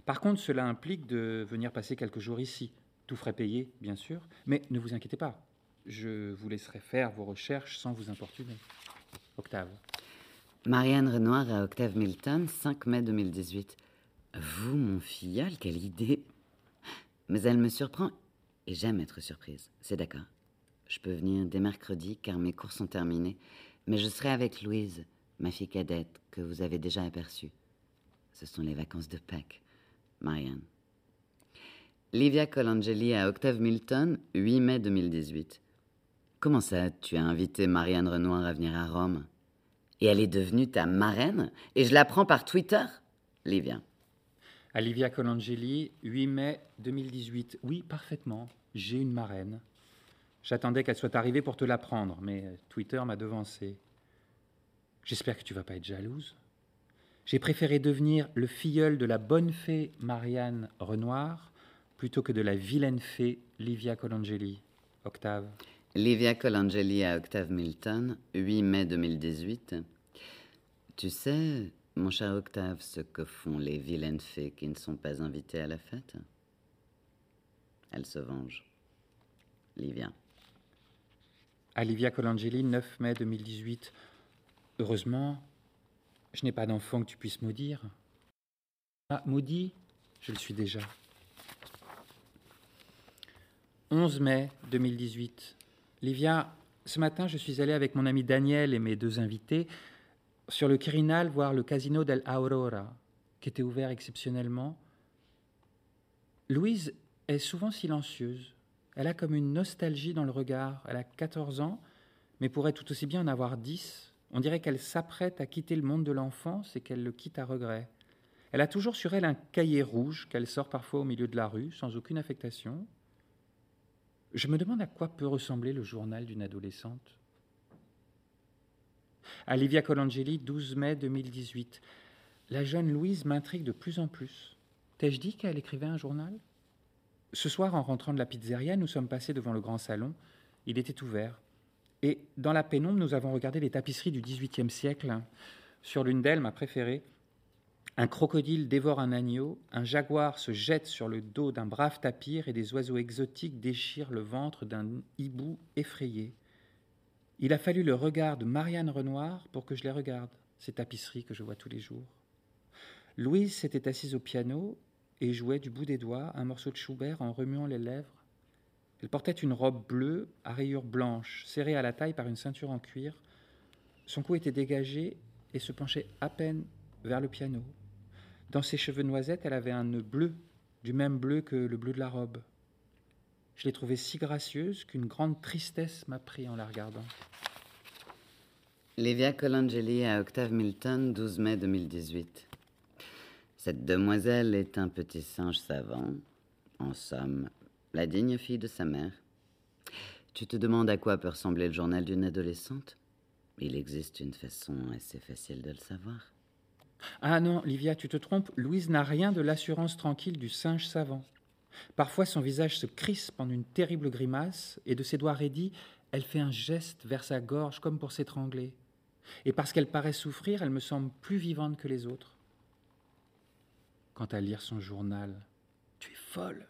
Par contre, cela implique de venir passer quelques jours ici. Tout frais payé, bien sûr, mais ne vous inquiétez pas. Je vous laisserai faire vos recherches sans vous importuner. Octave. Marianne Renoir à Octave Milton, 5 mai 2018. Vous, mon filleul, quelle idée Mais elle me surprend et j'aime être surprise, c'est d'accord. Je peux venir dès mercredi car mes cours sont terminés, mais je serai avec Louise, ma fille cadette, que vous avez déjà aperçue. Ce sont les vacances de Pâques. Marianne. Livia Colangeli à Octave Milton, 8 mai 2018. Comment ça, tu as invité Marianne Renoir à venir à Rome? Et elle est devenue ta marraine? Et je l'apprends par Twitter? Livia. À Livia Colangeli, 8 mai 2018. Oui, parfaitement. J'ai une marraine. J'attendais qu'elle soit arrivée pour te l'apprendre, mais Twitter m'a devancé. J'espère que tu vas pas être jalouse. J'ai préféré devenir le filleul de la bonne fée Marianne Renoir plutôt que de la vilaine fée Livia Colangeli. Octave. Livia Colangeli à Octave Milton, 8 mai 2018. Tu sais, mon cher Octave, ce que font les vilaines fées qui ne sont pas invitées à la fête? Elles se vengent. Livia. À Livia Colangeli, 9 mai 2018. Heureusement, je n'ai pas d'enfant que tu puisses maudire. Ah, maudit, je le suis déjà. 11 mai 2018. Livia, ce matin, je suis allé avec mon ami Daniel et mes deux invités sur le Quirinal voir le Casino del Aurora, qui était ouvert exceptionnellement. Louise est souvent silencieuse. Elle a comme une nostalgie dans le regard. Elle a 14 ans, mais pourrait tout aussi bien en avoir 10. On dirait qu'elle s'apprête à quitter le monde de l'enfance et qu'elle le quitte à regret. Elle a toujours sur elle un cahier rouge qu'elle sort parfois au milieu de la rue, sans aucune affectation. Je me demande à quoi peut ressembler le journal d'une adolescente. À Livia Colangeli, 12 mai 2018. La jeune Louise m'intrigue de plus en plus. T'ai-je dit qu'elle écrivait un journal? Ce soir, en rentrant de la pizzeria, nous sommes passés devant le grand salon. Il était ouvert. Et dans la pénombre, nous avons regardé les tapisseries du XVIIIe siècle. Sur l'une d'elles, ma préférée, un crocodile dévore un agneau, un jaguar se jette sur le dos d'un brave tapir et des oiseaux exotiques déchirent le ventre d'un hibou effrayé. Il a fallu le regard de Marianne Renoir pour que je les regarde, ces tapisseries que je vois tous les jours. Louise s'était assise au piano et jouait du bout des doigts un morceau de Schubert en remuant les lèvres. Elle portait une robe bleue à rayures blanches, serrée à la taille par une ceinture en cuir. Son cou était dégagé et se penchait à peine vers le piano. Dans ses cheveux noisettes, elle avait un nœud bleu, du même bleu que le bleu de la robe. Je l'ai trouvée si gracieuse qu'une grande tristesse m'a pris en la regardant. Livia Colangeli à Octave Milton, 12 mai 2018. Cette demoiselle est un petit singe savant, en somme, la digne fille de sa mère. Tu te demandes à quoi peut ressembler le journal d'une adolescente? Il existe une façon assez facile de le savoir. Ah non, Livia, tu te trompes, Louise n'a rien de l'assurance tranquille du singe savant. Parfois son visage se crispe en une terrible grimace, et de ses doigts raidis, elle fait un geste vers sa gorge comme pour s'étrangler. Et parce qu'elle paraît souffrir, elle me semble plus vivante que les autres. Quant à lire son journal, tu es folle.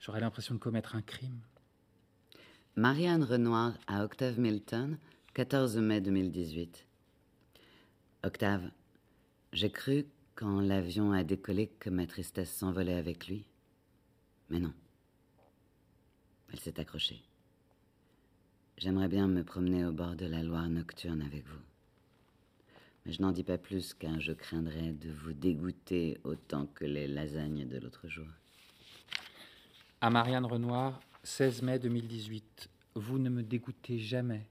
J'aurais l'impression de commettre un crime. Marianne Renoir à Octave Milton, 14 mai 2018. Octave, j'ai cru quand l'avion a décollé que ma tristesse s'envolait avec lui. Mais non. Elle s'est accrochée. J'aimerais bien me promener au bord de la Loire nocturne avec vous. Mais je n'en dis pas plus car je craindrais de vous dégoûter autant que les lasagnes de l'autre jour. À Marianne Renoir, 16 mai 2018. Vous ne me dégoûtez jamais.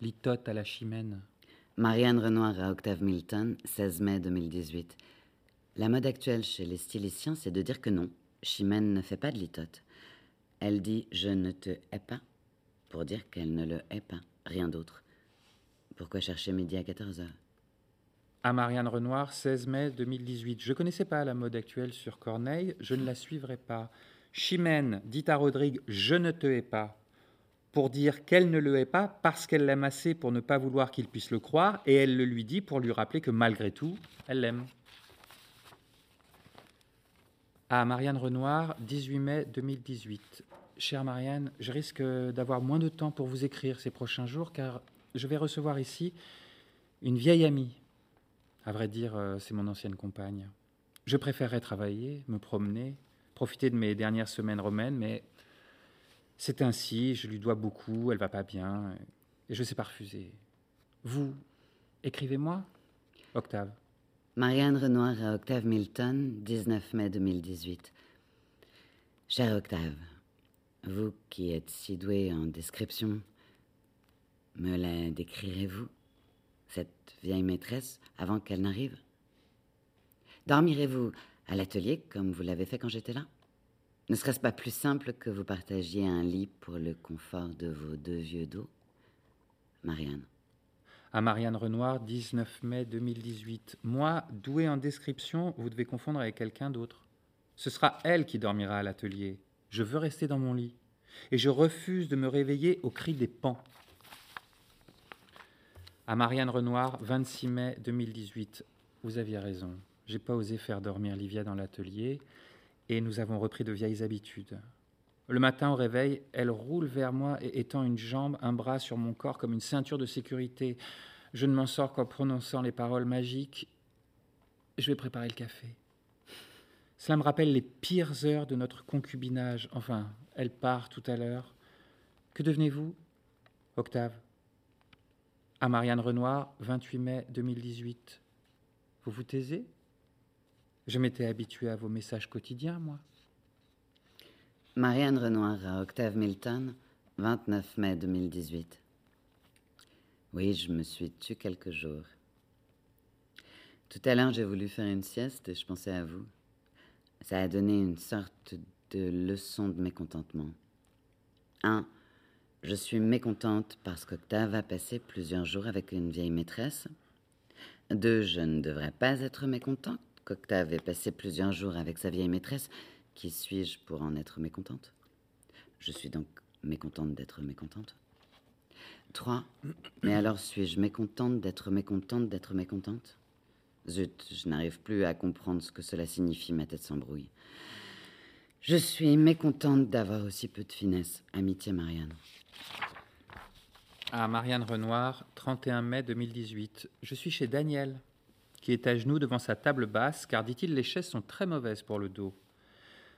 Litote à la chimène. Marianne Renoir à Octave Milton, 16 mai 2018. La mode actuelle chez les styliciens, c'est de dire que non, Chimène ne fait pas de litote. Elle dit je ne te hais pas pour dire qu'elle ne le hait pas, rien d'autre. Pourquoi chercher midi à 14 heures? À Marianne Renoir, 16 mai 2018. Je ne connaissais pas la mode actuelle sur Corneille, je ne la suivrai pas. Chimène dit à Rodrigue Je ne te hais pas pour dire qu'elle ne le hait pas parce qu'elle l'aime assez pour ne pas vouloir qu'il puisse le croire, et elle le lui dit pour lui rappeler que malgré tout, elle l'aime. À Marianne Renoir, 18 mai 2018. Chère Marianne, je risque d'avoir moins de temps pour vous écrire ces prochains jours car je vais recevoir ici une vieille amie. À vrai dire, euh, c'est mon ancienne compagne. Je préférerais travailler, me promener, profiter de mes dernières semaines romaines, mais c'est ainsi, je lui dois beaucoup, elle va pas bien, et je ne sais pas refuser. Vous, écrivez-moi, Octave. Marianne Renoir à Octave Milton, 19 mai 2018. Cher Octave, vous qui êtes si doué en description, me la décrirez-vous, cette vieille maîtresse, avant qu'elle n'arrive Dormirez-vous à l'atelier comme vous l'avez fait quand j'étais là? Ne serait-ce pas plus simple que vous partagiez un lit pour le confort de vos deux vieux dos? Marianne. À Marianne Renoir, 19 mai 2018. Moi, doué en description, vous devez confondre avec quelqu'un d'autre. Ce sera elle qui dormira à l'atelier. Je veux rester dans mon lit. Et je refuse de me réveiller au cri des pans. À Marianne Renoir, 26 mai 2018. Vous aviez raison. J'ai pas osé faire dormir Livia dans l'atelier et nous avons repris de vieilles habitudes. Le matin au réveil, elle roule vers moi et étend une jambe, un bras sur mon corps comme une ceinture de sécurité. Je ne m'en sors qu'en prononçant les paroles magiques. Je vais préparer le café. Cela me rappelle les pires heures de notre concubinage. Enfin, elle part tout à l'heure. Que devenez-vous Octave? À Marianne Renoir, 28 mai 2018. Vous vous taisez? Je m'étais habitué à vos messages quotidiens, moi. Marianne Renoir à Octave Milton, 29 mai 2018. Oui, je me suis tue quelques jours. Tout à l'heure, j'ai voulu faire une sieste et je pensais à vous. Ça a donné une sorte de leçon de mécontentement. Un, je suis mécontente parce qu'Octave a passé plusieurs jours avec une vieille maîtresse. Deux, je ne devrais pas être mécontente qu'Octave ait passé plusieurs jours avec sa vieille maîtresse, qui suis-je pour en être mécontente? Je suis donc mécontente d'être mécontente. 3. Mais alors suis-je mécontente d'être mécontente d'être mécontente? Zut, je n'arrive plus à comprendre ce que cela signifie, ma tête s'embrouille. Je suis mécontente d'avoir aussi peu de finesse. Amitié Marianne. À Marianne Renoir, 31 mai 2018. Je suis chez Daniel qui est à genoux devant sa table basse, car, dit-il, les chaises sont très mauvaises pour le dos.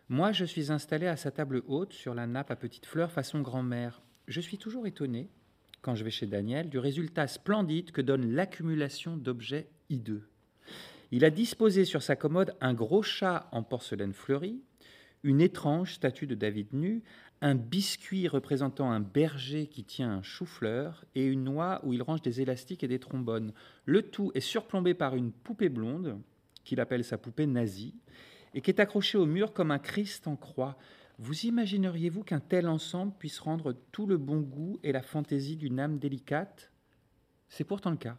Moi, je suis installé à sa table haute, sur la nappe à petites fleurs façon grand-mère. Je suis toujours étonné, quand je vais chez Daniel, du résultat splendide que donne l'accumulation d'objets hideux. Il a disposé sur sa commode un gros chat en porcelaine fleurie, une étrange statue de David nu, un biscuit représentant un berger qui tient un chou-fleur et une noix où il range des élastiques et des trombones. Le tout est surplombé par une poupée blonde, qu'il appelle sa poupée nazie, et qui est accrochée au mur comme un Christ en croix. Vous imagineriez-vous qu'un tel ensemble puisse rendre tout le bon goût et la fantaisie d'une âme délicate? C'est pourtant le cas.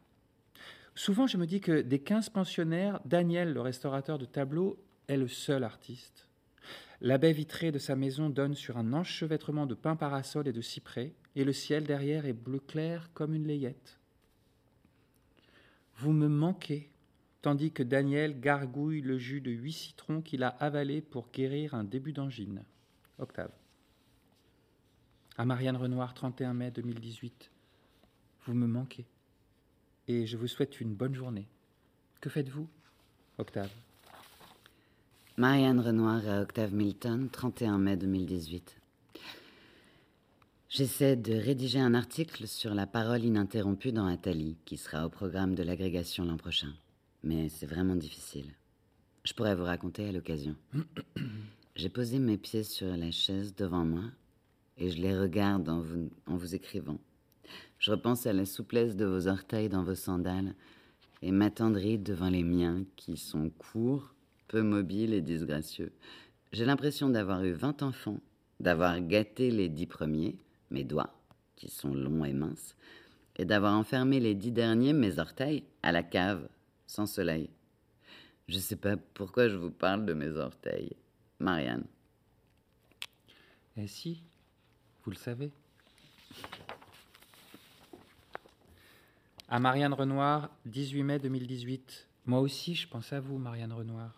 Souvent, je me dis que des quinze pensionnaires, Daniel, le restaurateur de tableaux, est le seul artiste. La baie vitrée de sa maison donne sur un enchevêtrement de pins parasols et de cyprès, et le ciel derrière est bleu clair comme une layette. Vous me manquez, tandis que Daniel gargouille le jus de huit citrons qu'il a avalé pour guérir un début d'angine. Octave. À Marianne Renoir, 31 mai 2018. Vous me manquez. Et je vous souhaite une bonne journée. Que faites-vous, Octave Marianne Renoir à Octave Milton, 31 mai 2018. J'essaie de rédiger un article sur la parole ininterrompue dans Atali, qui sera au programme de l'agrégation l'an prochain. Mais c'est vraiment difficile. Je pourrais vous raconter à l'occasion. [COUGHS] J'ai posé mes pieds sur la chaise devant moi et je les regarde en vous, en vous écrivant. Je repense à la souplesse de vos orteils dans vos sandales et m'attendris devant les miens qui sont courts, peu mobiles et disgracieux. J'ai l'impression d'avoir eu vingt enfants, d'avoir gâté les dix premiers, mes doigts, qui sont longs et minces, et d'avoir enfermé les dix derniers, mes orteils, à la cave, sans soleil. Je sais pas pourquoi je vous parle de mes orteils. Marianne. Eh si, vous le savez. À Marianne Renoir, 18 mai 2018. Moi aussi, je pense à vous, Marianne Renoir.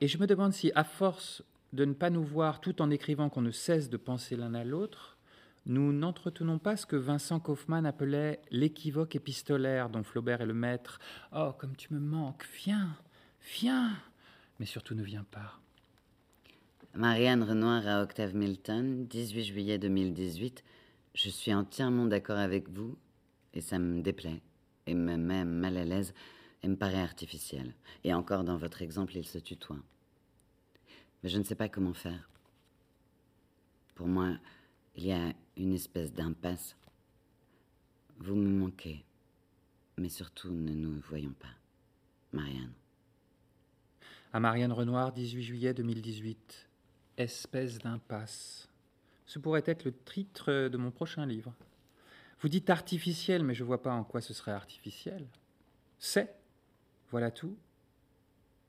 Et je me demande si, à force de ne pas nous voir tout en écrivant qu'on ne cesse de penser l'un à l'autre, nous n'entretenons pas ce que Vincent Kaufmann appelait l'équivoque épistolaire dont Flaubert est le maître. Oh, comme tu me manques, viens, viens, mais surtout ne viens pas. Marianne Renoir à Octave Milton, 18 juillet 2018. Je suis entièrement d'accord avec vous et ça me déplaît et me met mal à l'aise et me paraît artificiel. Et encore dans votre exemple, il se tutoie. Mais je ne sais pas comment faire. Pour moi, il y a une espèce d'impasse. Vous me manquez, mais surtout ne nous voyons pas. Marianne. À Marianne Renoir, 18 juillet 2018. Espèce d'impasse. Ce pourrait être le titre de mon prochain livre. Vous dites artificiel, mais je ne vois pas en quoi ce serait artificiel. C'est, voilà tout.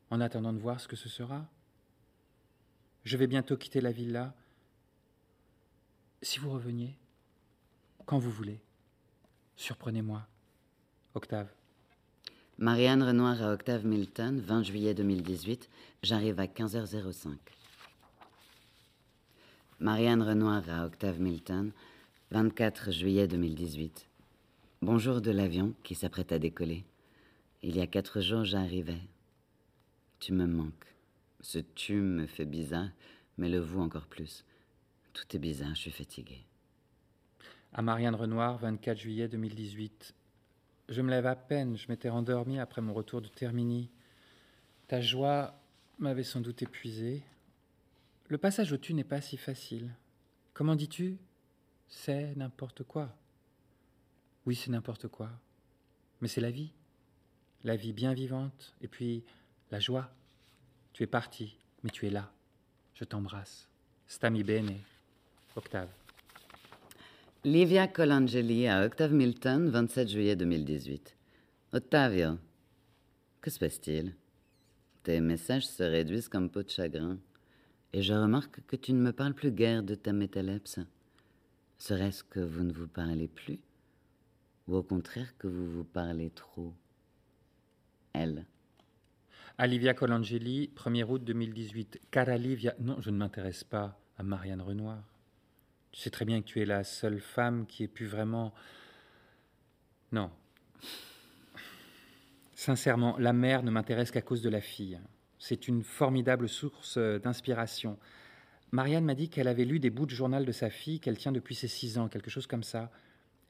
En attendant de voir ce que ce sera. Je vais bientôt quitter la villa. Si vous reveniez, quand vous voulez, surprenez-moi. Octave. Marianne Renoir à Octave Milton, 20 juillet 2018. J'arrive à 15h05. Marianne Renoir à Octave Milton, 24 juillet 2018. Bonjour de l'avion qui s'apprête à décoller. Il y a quatre jours, j'arrivais. Tu me manques. Ce tu me fait bizarre, mais le vous encore plus. Tout est bizarre, je suis fatiguée. À Marianne Renoir, 24 juillet 2018. Je me lève à peine, je m'étais rendormi après mon retour de Termini. Ta joie m'avait sans doute épuisé. Le passage au tu n'est pas si facile. Comment dis-tu? C'est n'importe quoi. Oui, c'est n'importe quoi. Mais c'est la vie. La vie bien vivante. Et puis, la joie. Tu es parti, mais tu es là. Je t'embrasse. Stami bene. Octave. Livia Colangeli à Octave Milton, 27 juillet 2018. Ottavio, que se passe-t-il? Tes messages se réduisent comme peau de chagrin, et je remarque que tu ne me parles plus guère de ta métalepse. Serait-ce que vous ne vous parlez plus? Ou au contraire que vous vous parlez trop? Elle. À Livia Colangeli, 1er août 2018. Cara Livia, non, je ne m'intéresse pas à Marianne Renoir. Tu sais très bien que tu es la seule femme qui ait pu vraiment... Non. Sincèrement, la mère ne m'intéresse qu'à cause de la fille. C'est une formidable source d'inspiration. Marianne m'a dit qu'elle avait lu des bouts de journal de sa fille qu'elle tient depuis ses six ans, quelque chose comme ça.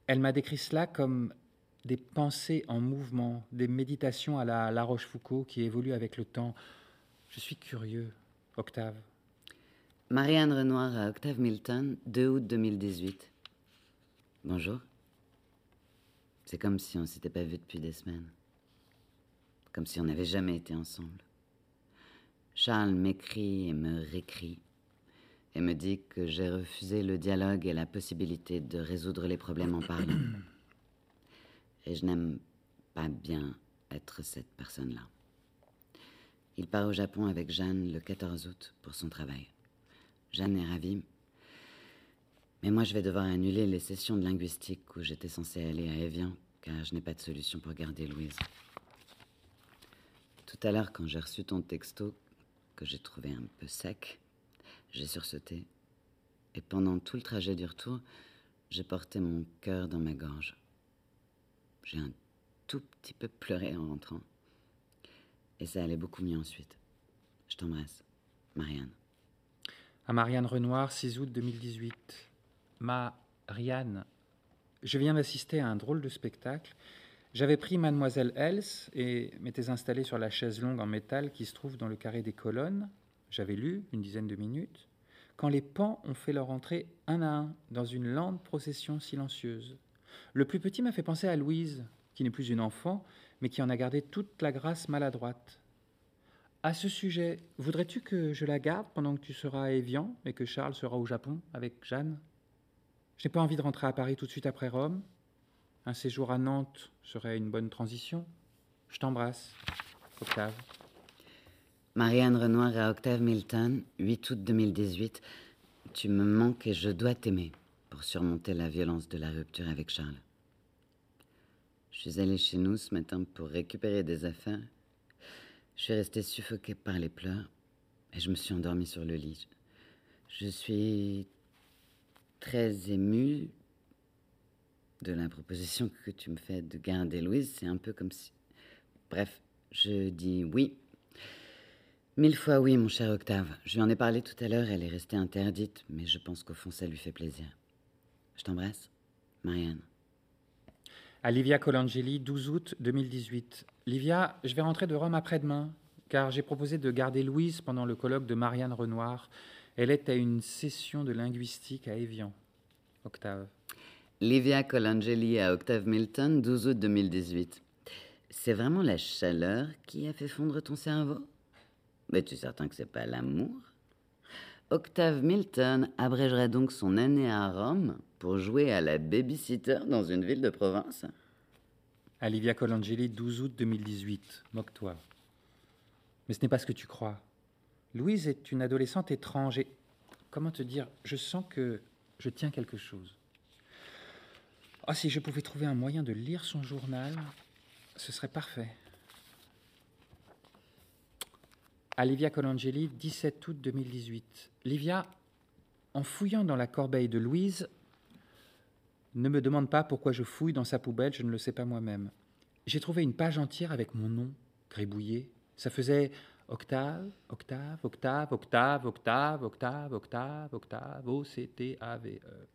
Elle m'a décrit cela comme des pensées en mouvement, des méditations à la La Rochefoucauld qui évoluent avec le temps. Je suis curieux, Octave. Marianne Renoir à Octave Milton, 2 août 2018. Bonjour. C'est comme si on s'était pas vu depuis des semaines. Comme si on n'avait jamais été ensemble. Charles m'écrit et me réécrit et me dit que j'ai refusé le dialogue et la possibilité de résoudre les problèmes en parlant. [CLEARS THROAT] Et je n'aime pas bien être cette personne-là. Il part au Japon avec Jeanne le 14 août pour son travail. Jeanne est ravie. Mais moi, je vais devoir annuler les sessions de linguistique où j'étais censée aller à Evian, car je n'ai pas de solution pour garder Louise. Tout à l'heure, quand j'ai reçu ton texto, que j'ai trouvé un peu sec, j'ai sursauté. Et pendant tout le trajet du retour, j'ai porté mon cœur dans ma gorge. J'ai un tout petit peu pleuré en rentrant. Et ça allait beaucoup mieux ensuite. Je t'embrasse, Marianne. À Marianne Renoir, 6 août 2018. Marianne, je viens d'assister à un drôle de spectacle. J'avais pris Mademoiselle Else et m'étais installé sur la chaise longue en métal qui se trouve dans le carré des colonnes. J'avais lu une dizaine de minutes quand les pans ont fait leur entrée un à un dans une lente procession silencieuse. Le plus petit m'a fait penser à Louise, qui n'est plus une enfant, mais qui en a gardé toute la grâce maladroite. À ce sujet, voudrais-tu que je la garde pendant que tu seras à Évian et que Charles sera au Japon avec Jeanne? Je n'ai pas envie de rentrer à Paris tout de suite après Rome. Un séjour à Nantes serait une bonne transition. Je t'embrasse, Octave. Marianne Renoir à Octave Milton, 8 août 2018. Tu me manques et je dois t'aimer pour surmonter la violence de la rupture avec Charles. Je suis allée chez nous ce matin pour récupérer des affaires. Je suis restée suffoquée par les pleurs et je me suis endormie sur le lit. Je suis très émue de la proposition que tu me fais de garder Louise. C'est un peu comme si... Bref, je dis oui. Mille fois oui, mon cher Octave. Je lui en ai parlé tout à l'heure, elle est restée interdite, mais je pense qu'au fond, ça lui fait plaisir. Je t'embrasse, Marianne. À Livia Colangeli, 12 août 2018. Livia, je vais rentrer de Rome après-demain, car j'ai proposé de garder Louise pendant le colloque de Marianne Renoir. Elle est à une session de linguistique à Évian. Octave. Livia Colangeli à Octave Milton, 12 août 2018. C'est vraiment la chaleur qui a fait fondre ton cerveau? Mais tu es certain que c'est pas l'amour? Octave Milton abrégerait donc son année à Rome? Pour jouer à la babysitter dans une ville de province? À Livia Colangeli, 12 août 2018. Moque-toi. Mais ce n'est pas ce que tu crois. Louise est une adolescente étrange et, comment te dire, je sens que je tiens quelque chose. Oh, si je pouvais trouver un moyen de lire son journal, ce serait parfait. À Livia Colangeli, 17 août 2018. Livia, en fouillant dans la corbeille de Louise, ne me demande pas pourquoi je fouille dans sa poubelle, je ne le sais pas moi-même. J'ai trouvé une page entière avec mon nom gribouillé. Ça faisait Octave, Octave, Octave, Octave, Octave, Octave, Octave, Octave, O-C-T-A-V-E.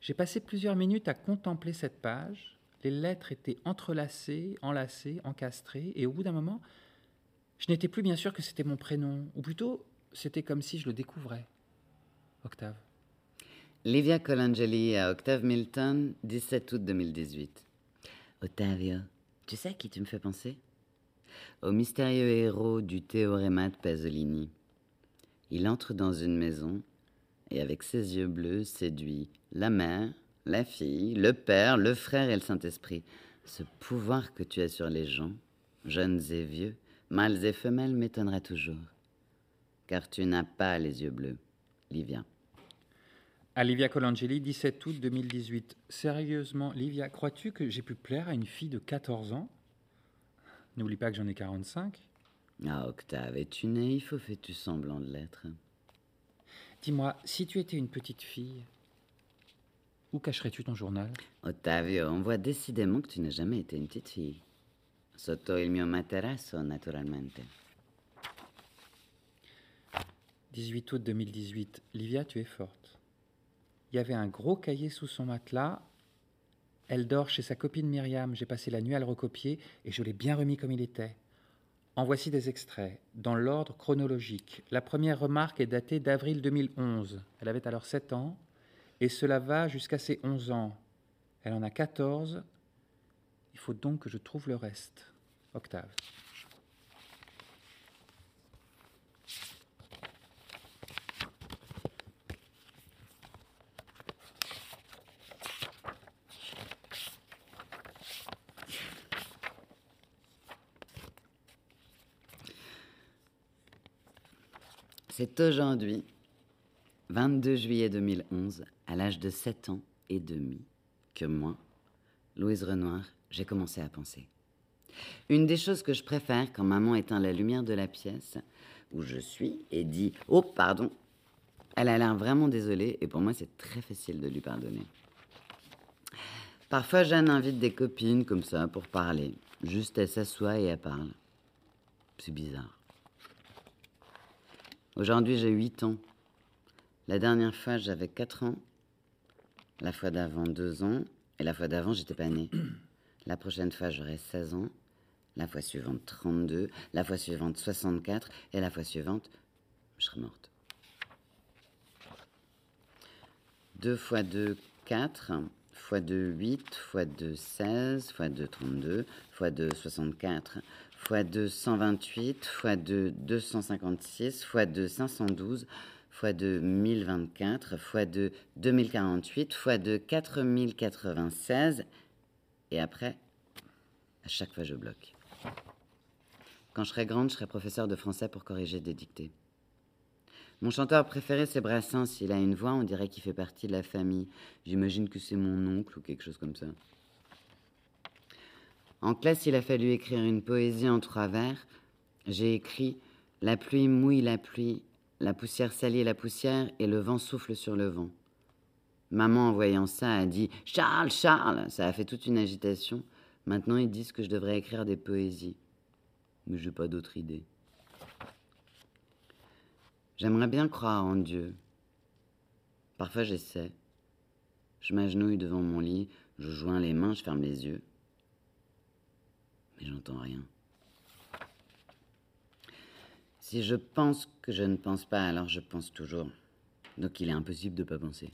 J'ai passé plusieurs minutes à contempler cette page. Les lettres étaient entrelacées, enlacées, encastrées, et au bout d'un moment, je n'étais plus bien sûr que c'était mon prénom, ou plutôt, c'était comme si je le découvrais. Octave. Livia Colangeli à Octave Milton, 17 août 2018. Ottavio, tu sais à qui tu me fais penser? Au mystérieux héros du théoréma de Pasolini. Il entre dans une maison et avec ses yeux bleus séduit la mère, la fille, le père, le frère et le Saint-Esprit. Ce pouvoir que tu as sur les gens, jeunes et vieux, mâles et femelles, m'étonnera toujours. Car tu n'as pas les yeux bleus, Livia. À Livia Colangeli, 17 août 2018. Sérieusement, Livia, crois-tu que j'ai pu plaire à une fille de 14 ans? N'oublie pas que j'en ai 45. Ah, Octave, es-tu naïf ou fais-tu semblant de l'être Dis-moi, si tu étais une petite fille, où cacherais-tu ton journal? Ottavio, on voit décidément que tu n'as jamais été une petite fille. Sotto il mio materasso, naturalmente. 18 août 2018. Livia, tu es forte. Il y avait un gros cahier sous son matelas. Elle dort chez sa copine Myriam. J'ai passé la nuit à le recopier et je l'ai bien remis comme il était. En voici des extraits, dans l'ordre chronologique. La première remarque est datée d'avril 2011. Elle avait alors 7 ans, et cela va jusqu'à ses 11 ans. Elle en a 14. Il faut donc que je trouve le reste. Octave. C'est aujourd'hui, 22 juillet 2011, à l'âge de 7 ans et demi, que moi, Louise Renoir, j'ai commencé à penser. Une des choses que je préfère quand maman éteint la lumière de la pièce où je suis et dit Oh, pardon, elle a l'air vraiment désolée et pour moi c'est très facile de lui pardonner. Parfois Jeanne invite des copines comme ça pour parler. Juste elle s'assoit et elle parle. C'est bizarre. Aujourd'hui, j'ai 8 ans. La dernière fois, j'avais 4 ans. La fois d'avant, 2 ans. Et la fois d'avant, j'étais pas née. [CLEARS THROAT] La prochaine fois, j'aurai 16 ans. La fois suivante, 32. La fois suivante, 64. Et la fois suivante, je serai morte. 2 fois 2, 4 fois 2, 8, fois 2, 16, fois 2, 32, fois 2, 64, fois 2, 128, fois 2, 256, fois 2, 512, fois 2, 1024, fois 2, 2048, fois 2, 4096. Et après, à chaque fois, je bloque. Quand je serai grande, je serai professeur de français pour corriger des dictées. Mon chanteur préféré, c'est Brassens. Il a une voix, on dirait qu'il fait partie de la famille. J'imagine que c'est mon oncle ou quelque chose comme ça. En classe, il a fallu écrire une poésie en trois vers. J'ai écrit La pluie mouille la pluie, la poussière salit la poussière et le vent souffle sur le vent. Maman, en voyant ça, a dit Charles, Charles Ça a fait toute une agitation. Maintenant, ils disent que je devrais écrire des poésies. Mais j'ai pas d'autre idée. J'aimerais bien croire en Dieu. Parfois j'essaie. Je m'agenouille devant mon lit, je joins les mains, je ferme les yeux. Mais j'entends rien. Si je pense que je ne pense pas, alors je pense toujours. Donc il est impossible de ne pas penser.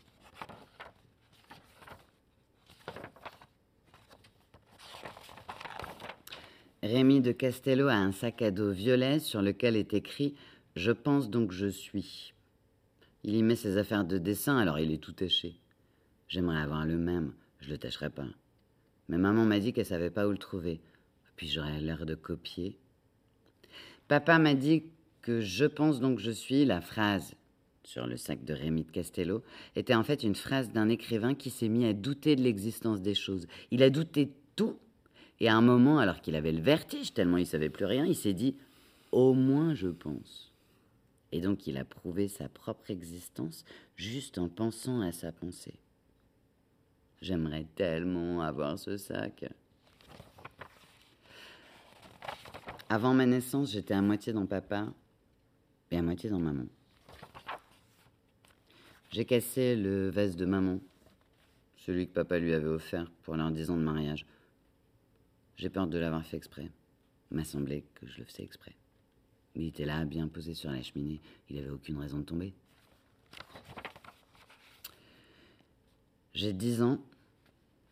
Rémi de Castello a un sac à dos violet sur lequel est écrit je pense donc je suis. Il y met ses affaires de dessin, alors il est tout taché. J'aimerais avoir le même, je le tâcherai pas. Mais maman m'a dit qu'elle savait pas où le trouver. Puis j'aurais l'air de copier. Papa m'a dit que je pense donc je suis, la phrase sur le sac de Rémi de Castello, était en fait une phrase d'un écrivain qui s'est mis à douter de l'existence des choses. Il a douté tout, et à un moment, alors qu'il avait le vertige, tellement il savait plus rien, il s'est dit Au moins je pense. Et donc il a prouvé sa propre existence juste en pensant à sa pensée. J'aimerais tellement avoir ce sac. Avant ma naissance, j'étais à moitié dans papa et à moitié dans maman. J'ai cassé le vase de maman, celui que papa lui avait offert pour leur dix ans de mariage. J'ai peur de l'avoir fait exprès. Il m'a semblé que je le faisais exprès. Il était là, bien posé sur la cheminée. Il n'avait aucune raison de tomber. J'ai dix ans.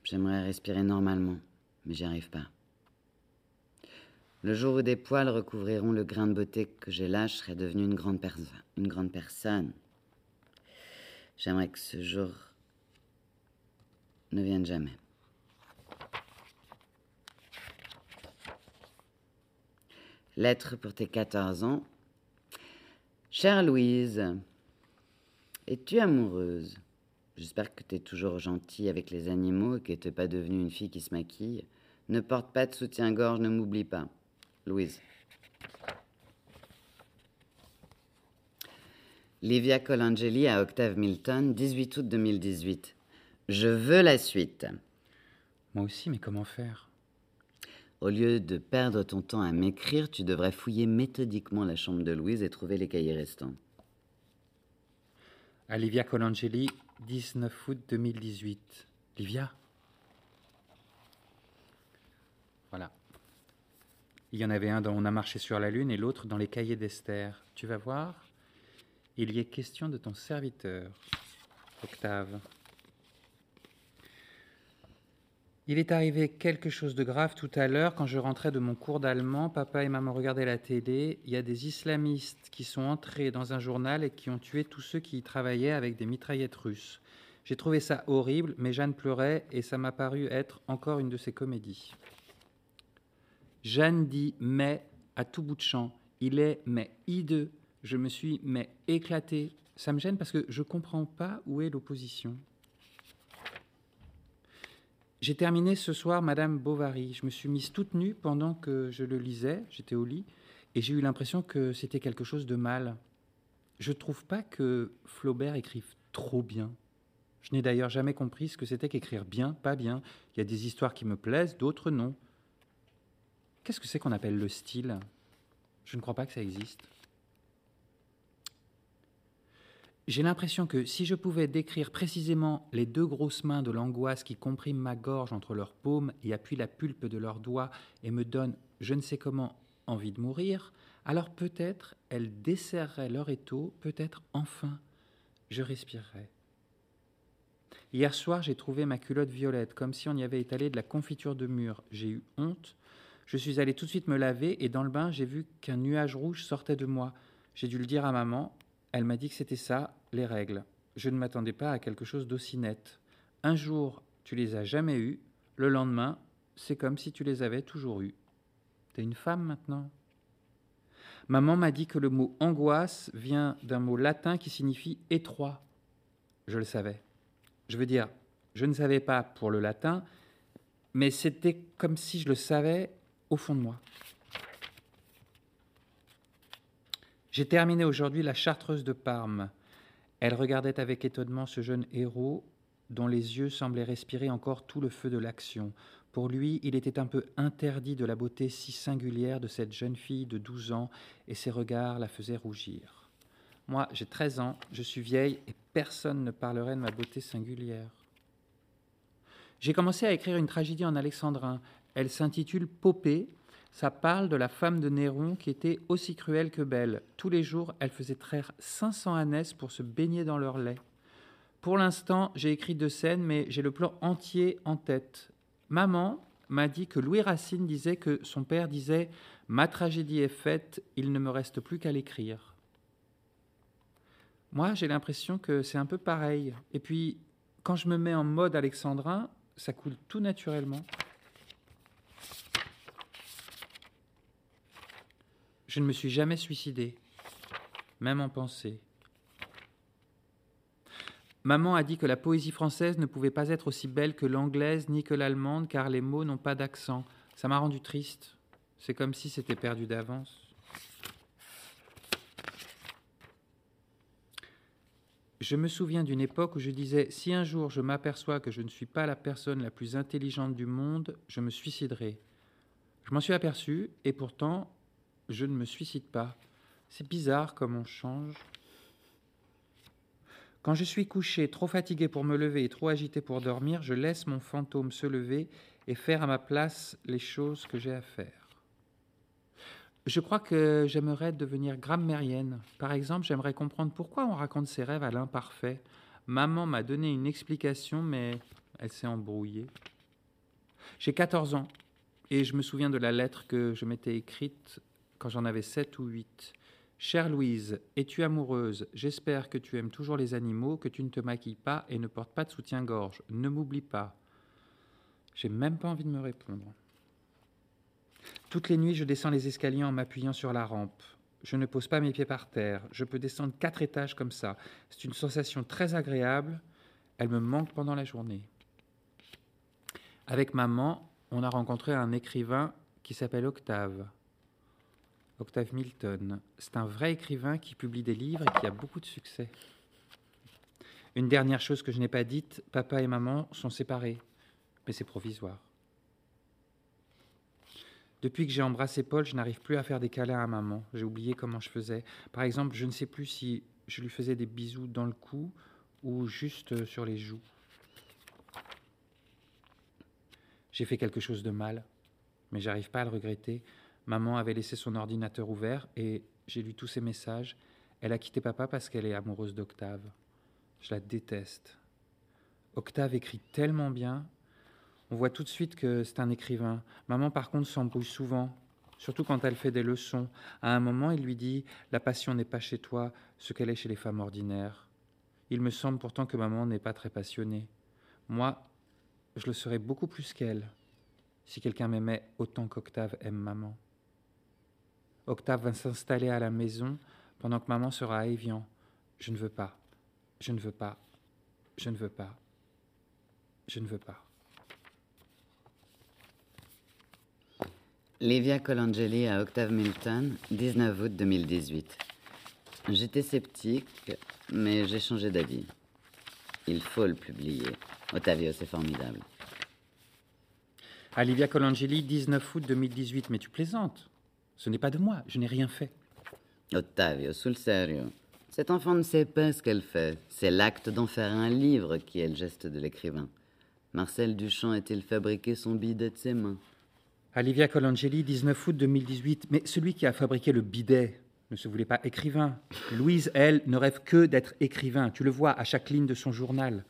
J'aimerais respirer normalement, mais j'y arrive pas. Le jour où des poils recouvriront le grain de beauté que j'ai là, je serai devenue une grande, une grande personne. J'aimerais que ce jour ne vienne jamais. Lettre pour tes 14 ans. Chère Louise, es-tu amoureuse? J'espère que tu es toujours gentille avec les animaux et que tu pas devenue une fille qui se maquille. Ne porte pas de soutien-gorge, ne m'oublie pas. Louise. Livia Colangeli à Octave Milton, 18 août 2018. Je veux la suite. Moi aussi, mais comment faire? Au lieu de perdre ton temps à m'écrire, tu devrais fouiller méthodiquement la chambre de Louise et trouver les cahiers restants. Olivia Colangeli, 19 août 2018. Livia? Voilà. Il y en avait un dans On a marché sur la Lune et l'autre dans les cahiers d'Esther. Tu vas voir, il y est question de ton serviteur, Octave. Il est arrivé quelque chose de grave tout à l'heure quand je rentrais de mon cours d'allemand. Papa et maman regardaient la télé. Il y a des islamistes qui sont entrés dans un journal et qui ont tué tous ceux qui y travaillaient avec des mitraillettes russes. J'ai trouvé ça horrible, mais Jeanne pleurait et ça m'a paru être encore une de ces comédies. Jeanne dit mais à tout bout de champ. Il est mais hideux. Je me suis mais éclaté. Ça me gêne parce que je comprends pas où est l'opposition. J'ai terminé ce soir Madame Bovary. Je me suis mise toute nue pendant que je le lisais, j'étais au lit, et j'ai eu l'impression que c'était quelque chose de mal. Je ne trouve pas que Flaubert écrive trop bien. Je n'ai d'ailleurs jamais compris ce que c'était qu'écrire bien, pas bien. Il y a des histoires qui me plaisent, d'autres non. Qu'est-ce que c'est qu'on appelle le style? Je ne crois pas que ça existe. J'ai l'impression que si je pouvais décrire précisément les deux grosses mains de l'angoisse qui compriment ma gorge entre leurs paumes et appuient la pulpe de leurs doigts et me donnent, je ne sais comment, envie de mourir, alors peut-être elles desserreraient leur étau, peut-être enfin je respirerais. Hier soir, j'ai trouvé ma culotte violette, comme si on y avait étalé de la confiture de mûre. J'ai eu honte. Je suis allé tout de suite me laver et dans le bain, j'ai vu qu'un nuage rouge sortait de moi. J'ai dû le dire à maman. Elle m'a dit que c'était ça, les règles. Je ne m'attendais pas à quelque chose d'aussi net. Un jour, tu les as jamais eues. Le lendemain, c'est comme si tu les avais toujours eues. T'es une femme maintenant. Maman m'a dit que le mot angoisse vient d'un mot latin qui signifie étroit. Je le savais. Je veux dire, je ne savais pas pour le latin, mais c'était comme si je le savais au fond de moi. J'ai terminé aujourd'hui la chartreuse de Parme. Elle regardait avec étonnement ce jeune héros dont les yeux semblaient respirer encore tout le feu de l'action. Pour lui, il était un peu interdit de la beauté si singulière de cette jeune fille de douze ans, et ses regards la faisaient rougir. Moi, j'ai treize ans, je suis vieille, et personne ne parlerait de ma beauté singulière. J'ai commencé à écrire une tragédie en alexandrin. Elle s'intitule Popée, ça parle de la femme de Néron qui était aussi cruelle que belle. Tous les jours, elle faisait traire 500 ânesses pour se baigner dans leur lait. Pour l'instant, j'ai écrit deux scènes, mais j'ai le plan entier en tête. Maman m'a dit que Louis Racine disait que son père disait Ma tragédie est faite, il ne me reste plus qu'à l'écrire. Moi, j'ai l'impression que c'est un peu pareil. Et puis, quand je me mets en mode alexandrin, ça coule tout naturellement. Je ne me suis jamais suicidé, même en pensée. Maman a dit que la poésie française ne pouvait pas être aussi belle que l'anglaise ni que l'allemande car les mots n'ont pas d'accent. Ça m'a rendu triste. C'est comme si c'était perdu d'avance. Je me souviens d'une époque où je disais Si un jour je m'aperçois que je ne suis pas la personne la plus intelligente du monde, je me suiciderai. Je m'en suis aperçu et pourtant je ne me suicide pas. C'est bizarre comme on change. Quand je suis couché, trop fatigué pour me lever et trop agité pour dormir, je laisse mon fantôme se lever et faire à ma place les choses que j'ai à faire. Je crois que j'aimerais devenir grammairienne. Par exemple, j'aimerais comprendre pourquoi on raconte ses rêves à l'imparfait. Maman m'a donné une explication, mais elle s'est embrouillée. J'ai 14 ans et je me souviens de la lettre que je m'étais écrite quand j'en avais sept ou huit. Chère Louise, es-tu amoureuse? J'espère que tu aimes toujours les animaux, que tu ne te maquilles pas et ne portes pas de soutien-gorge. Ne m'oublie pas. J'ai même pas envie de me répondre. Toutes les nuits, je descends les escaliers en m'appuyant sur la rampe. Je ne pose pas mes pieds par terre. Je peux descendre quatre étages comme ça. C'est une sensation très agréable. Elle me manque pendant la journée. Avec maman, on a rencontré un écrivain qui s'appelle Octave. Octave Milton. C'est un vrai écrivain qui publie des livres et qui a beaucoup de succès. Une dernière chose que je n'ai pas dite, papa et maman sont séparés, mais c'est provisoire. Depuis que j'ai embrassé Paul, je n'arrive plus à faire des câlins à maman. J'ai oublié comment je faisais. Par exemple, je ne sais plus si je lui faisais des bisous dans le cou ou juste sur les joues. J'ai fait quelque chose de mal, mais j'arrive pas à le regretter. Maman avait laissé son ordinateur ouvert et j'ai lu tous ses messages. Elle a quitté papa parce qu'elle est amoureuse d'Octave. Je la déteste. Octave écrit tellement bien. On voit tout de suite que c'est un écrivain. Maman, par contre, s'embrouille souvent, surtout quand elle fait des leçons. À un moment, il lui dit La passion n'est pas chez toi ce qu'elle est chez les femmes ordinaires. Il me semble pourtant que maman n'est pas très passionnée. Moi, je le serais beaucoup plus qu'elle si quelqu'un m'aimait autant qu'Octave aime maman. Octave va s'installer à la maison pendant que maman sera à Évian. Je ne veux pas. Je ne veux pas. Je ne veux pas. Je ne veux pas. Livia Colangeli à Octave Milton, 19 août 2018. J'étais sceptique, mais j'ai changé d'avis. Il faut le publier. Ottavio, c'est formidable. Olivia Colangeli, 19 août 2018. Mais tu plaisantes Ce n'est pas de moi, je n'ai rien fait. Ottavio, sul serio. Cet enfant ne sait pas ce qu'elle fait. C'est l'acte d'en faire un livre qui est le geste de l'écrivain. Marcel Duchamp a-t-il fabriqué son bidet de ses mains? Olivia Colangeli, 19 août 2018. Mais celui qui a fabriqué le bidet ne se voulait pas écrivain. Louise, elle, ne rêve que d'être écrivain. Tu le vois à chaque ligne de son journal.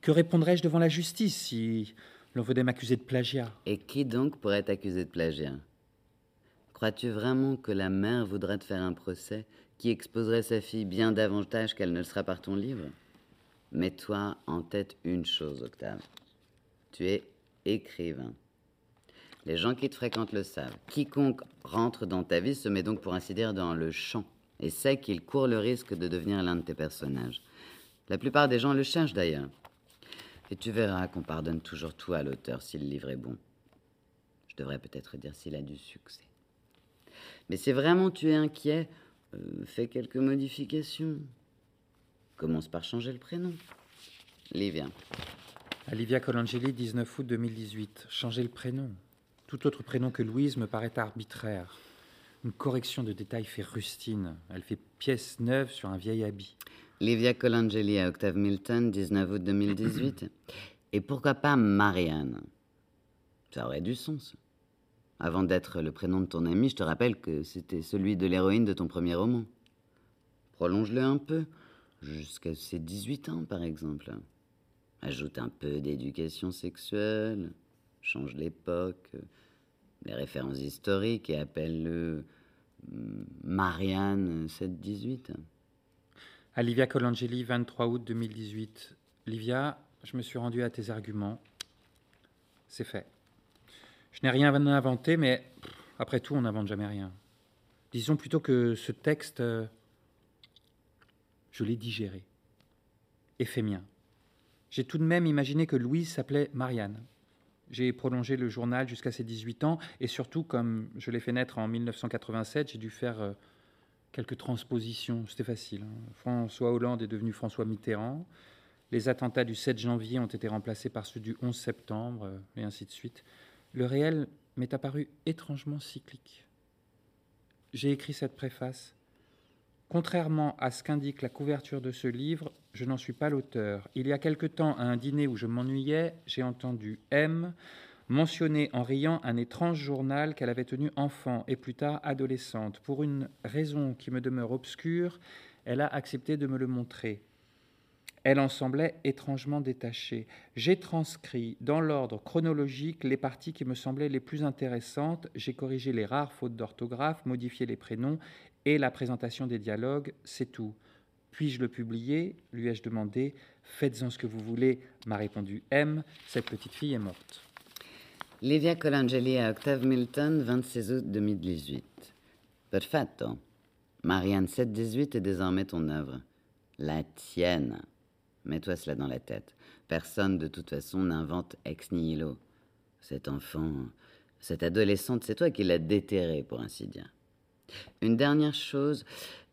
Que répondrais-je devant la justice si l'on venait m'accuser de plagiat? Et qui donc pourrait t'accuser de plagiat? Crois-tu vraiment que la mère voudra te faire un procès qui exposerait sa fille bien davantage qu'elle ne le sera par ton livre? Mets-toi en tête une chose, Octave. Tu es écrivain. Les gens qui te fréquentent le savent. Quiconque rentre dans ta vie se met donc pour ainsi dire dans le champ et sait qu'il court le risque de devenir l'un de tes personnages. La plupart des gens le cherchent d'ailleurs. Et tu verras qu'on pardonne toujours tout à l'auteur si le livre est bon. Je devrais peut-être dire s'il a du succès. Mais si vraiment tu es inquiet, euh, fais quelques modifications. Commence par changer le prénom. Livia. Olivia Colangeli, 19 août 2018. Changer le prénom. Tout autre prénom que Louise me paraît arbitraire. Une correction de détails fait rustine. Elle fait pièce neuve sur un vieil habit. Livia Colangeli à Octave Milton, 19 août 2018. Et pourquoi pas Marianne? Ça aurait du sens. Avant d'être le prénom de ton ami, je te rappelle que c'était celui de l'héroïne de ton premier roman. Prolonge-le un peu, jusqu'à ses 18 ans par exemple. Ajoute un peu d'éducation sexuelle, change l'époque, les références historiques et appelle-le hum, Marianne 7-18. Olivia Colangeli, 23 août 2018. Livia, je me suis rendu à tes arguments. C'est fait. Je n'ai rien inventé, mais après tout, on n'invente jamais rien. Disons plutôt que ce texte, euh, je l'ai digéré et fait mien. J'ai tout de même imaginé que Louise s'appelait Marianne. J'ai prolongé le journal jusqu'à ses 18 ans et surtout, comme je l'ai fait naître en 1987, j'ai dû faire euh, quelques transpositions. C'était facile. hein. François Hollande est devenu François Mitterrand. Les attentats du 7 janvier ont été remplacés par ceux du 11 septembre, euh, et ainsi de suite. Le réel m'est apparu étrangement cyclique. J'ai écrit cette préface. Contrairement à ce qu'indique la couverture de ce livre, je n'en suis pas l'auteur. Il y a quelque temps, à un dîner où je m'ennuyais, j'ai entendu M mentionner en riant un étrange journal qu'elle avait tenu enfant et plus tard adolescente. Pour une raison qui me demeure obscure, elle a accepté de me le montrer. Elle en semblait étrangement détachée. J'ai transcrit dans l'ordre chronologique les parties qui me semblaient les plus intéressantes. J'ai corrigé les rares fautes d'orthographe, modifié les prénoms et la présentation des dialogues. C'est tout. Puis-je le publier? lui ai-je demandé. Faites-en ce que vous voulez, m'a répondu M. Cette petite fille est morte. Livia Colangeli à Octave Milton, 26 août 2018. Perfetto. Marianne 718 est désormais ton œuvre. La tienne. Mets-toi cela dans la tête. Personne, de toute façon, n'invente ex nihilo. Cet enfant, cette adolescente, c'est toi qui l'as déterré, pour ainsi dire. Une dernière chose,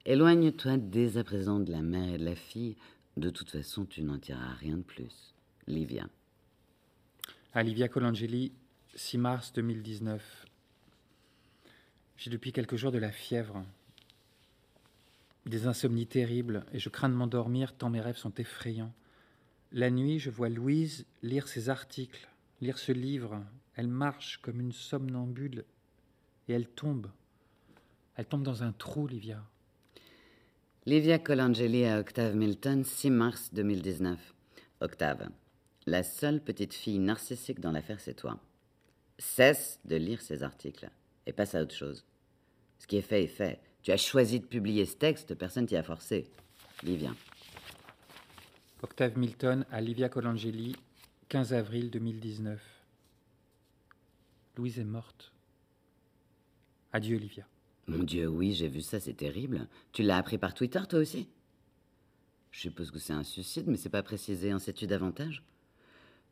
éloigne-toi dès à présent de la mère et de la fille. De toute façon, tu n'en tireras rien de plus. Livia. Olivia Colangeli, 6 mars 2019. J'ai depuis quelques jours de la fièvre, des insomnies terribles, et je crains de m'endormir tant mes rêves sont effrayants. La nuit, je vois Louise lire ses articles, lire ce livre. Elle marche comme une somnambule et elle tombe. Elle tombe dans un trou, Livia. Livia Colangeli à Octave Milton, 6 mars 2019. Octave, la seule petite fille narcissique dans l'affaire, c'est toi. Cesse de lire ces articles et passe à autre chose. Ce qui est fait est fait. Tu as choisi de publier ce texte, personne t'y a forcé. Livia. Octave Milton à Livia Colangeli, 15 avril 2019. Louise est morte. Adieu, Livia. Mon Dieu, oui, j'ai vu ça, c'est terrible. Tu l'as appris par Twitter, toi aussi? Je suppose que c'est un suicide, mais c'est pas précisé. En sais-tu davantage?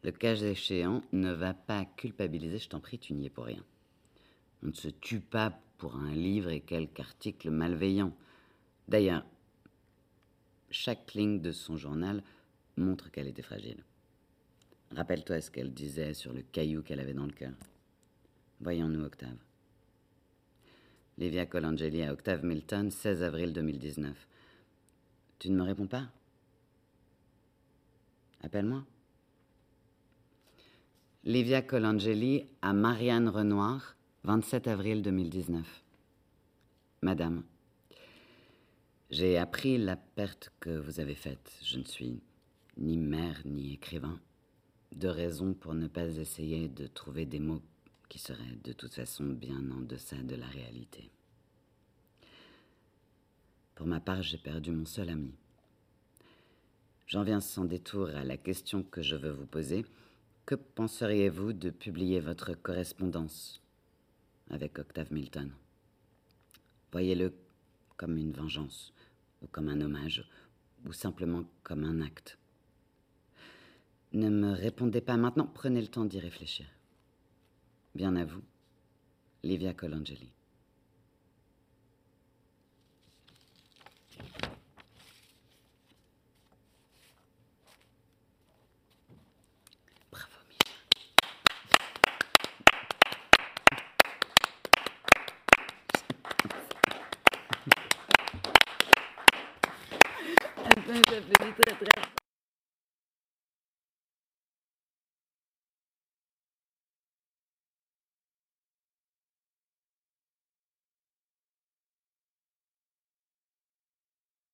Le cas échéant ne va pas culpabiliser, je t'en prie, tu n'y es pour rien. On ne se tue pas pour un livre et quelques articles malveillants. D'ailleurs, chaque ligne de son journal montre qu'elle était fragile. Rappelle-toi ce qu'elle disait sur le caillou qu'elle avait dans le cœur. Voyons-nous, Octave. Livia Colangeli à Octave Milton, 16 avril 2019. Tu ne me réponds pas? Appelle-moi. Livia Colangeli à Marianne Renoir, 27 avril 2019. Madame, j'ai appris la perte que vous avez faite. Je ne suis ni mère ni écrivain. Deux raisons pour ne pas essayer de trouver des mots qui seraient de toute façon bien en deçà de la réalité. Pour ma part, j'ai perdu mon seul ami. J'en viens sans détour à la question que je veux vous poser. Que penseriez-vous de publier votre correspondance? Avec Octave Milton Voyez-le comme une vengeance, ou comme un hommage, ou simplement comme un acte. Ne me répondez pas maintenant, prenez le temps d'y réfléchir. Bien à vous, Livia Colangeli. Ça fait très très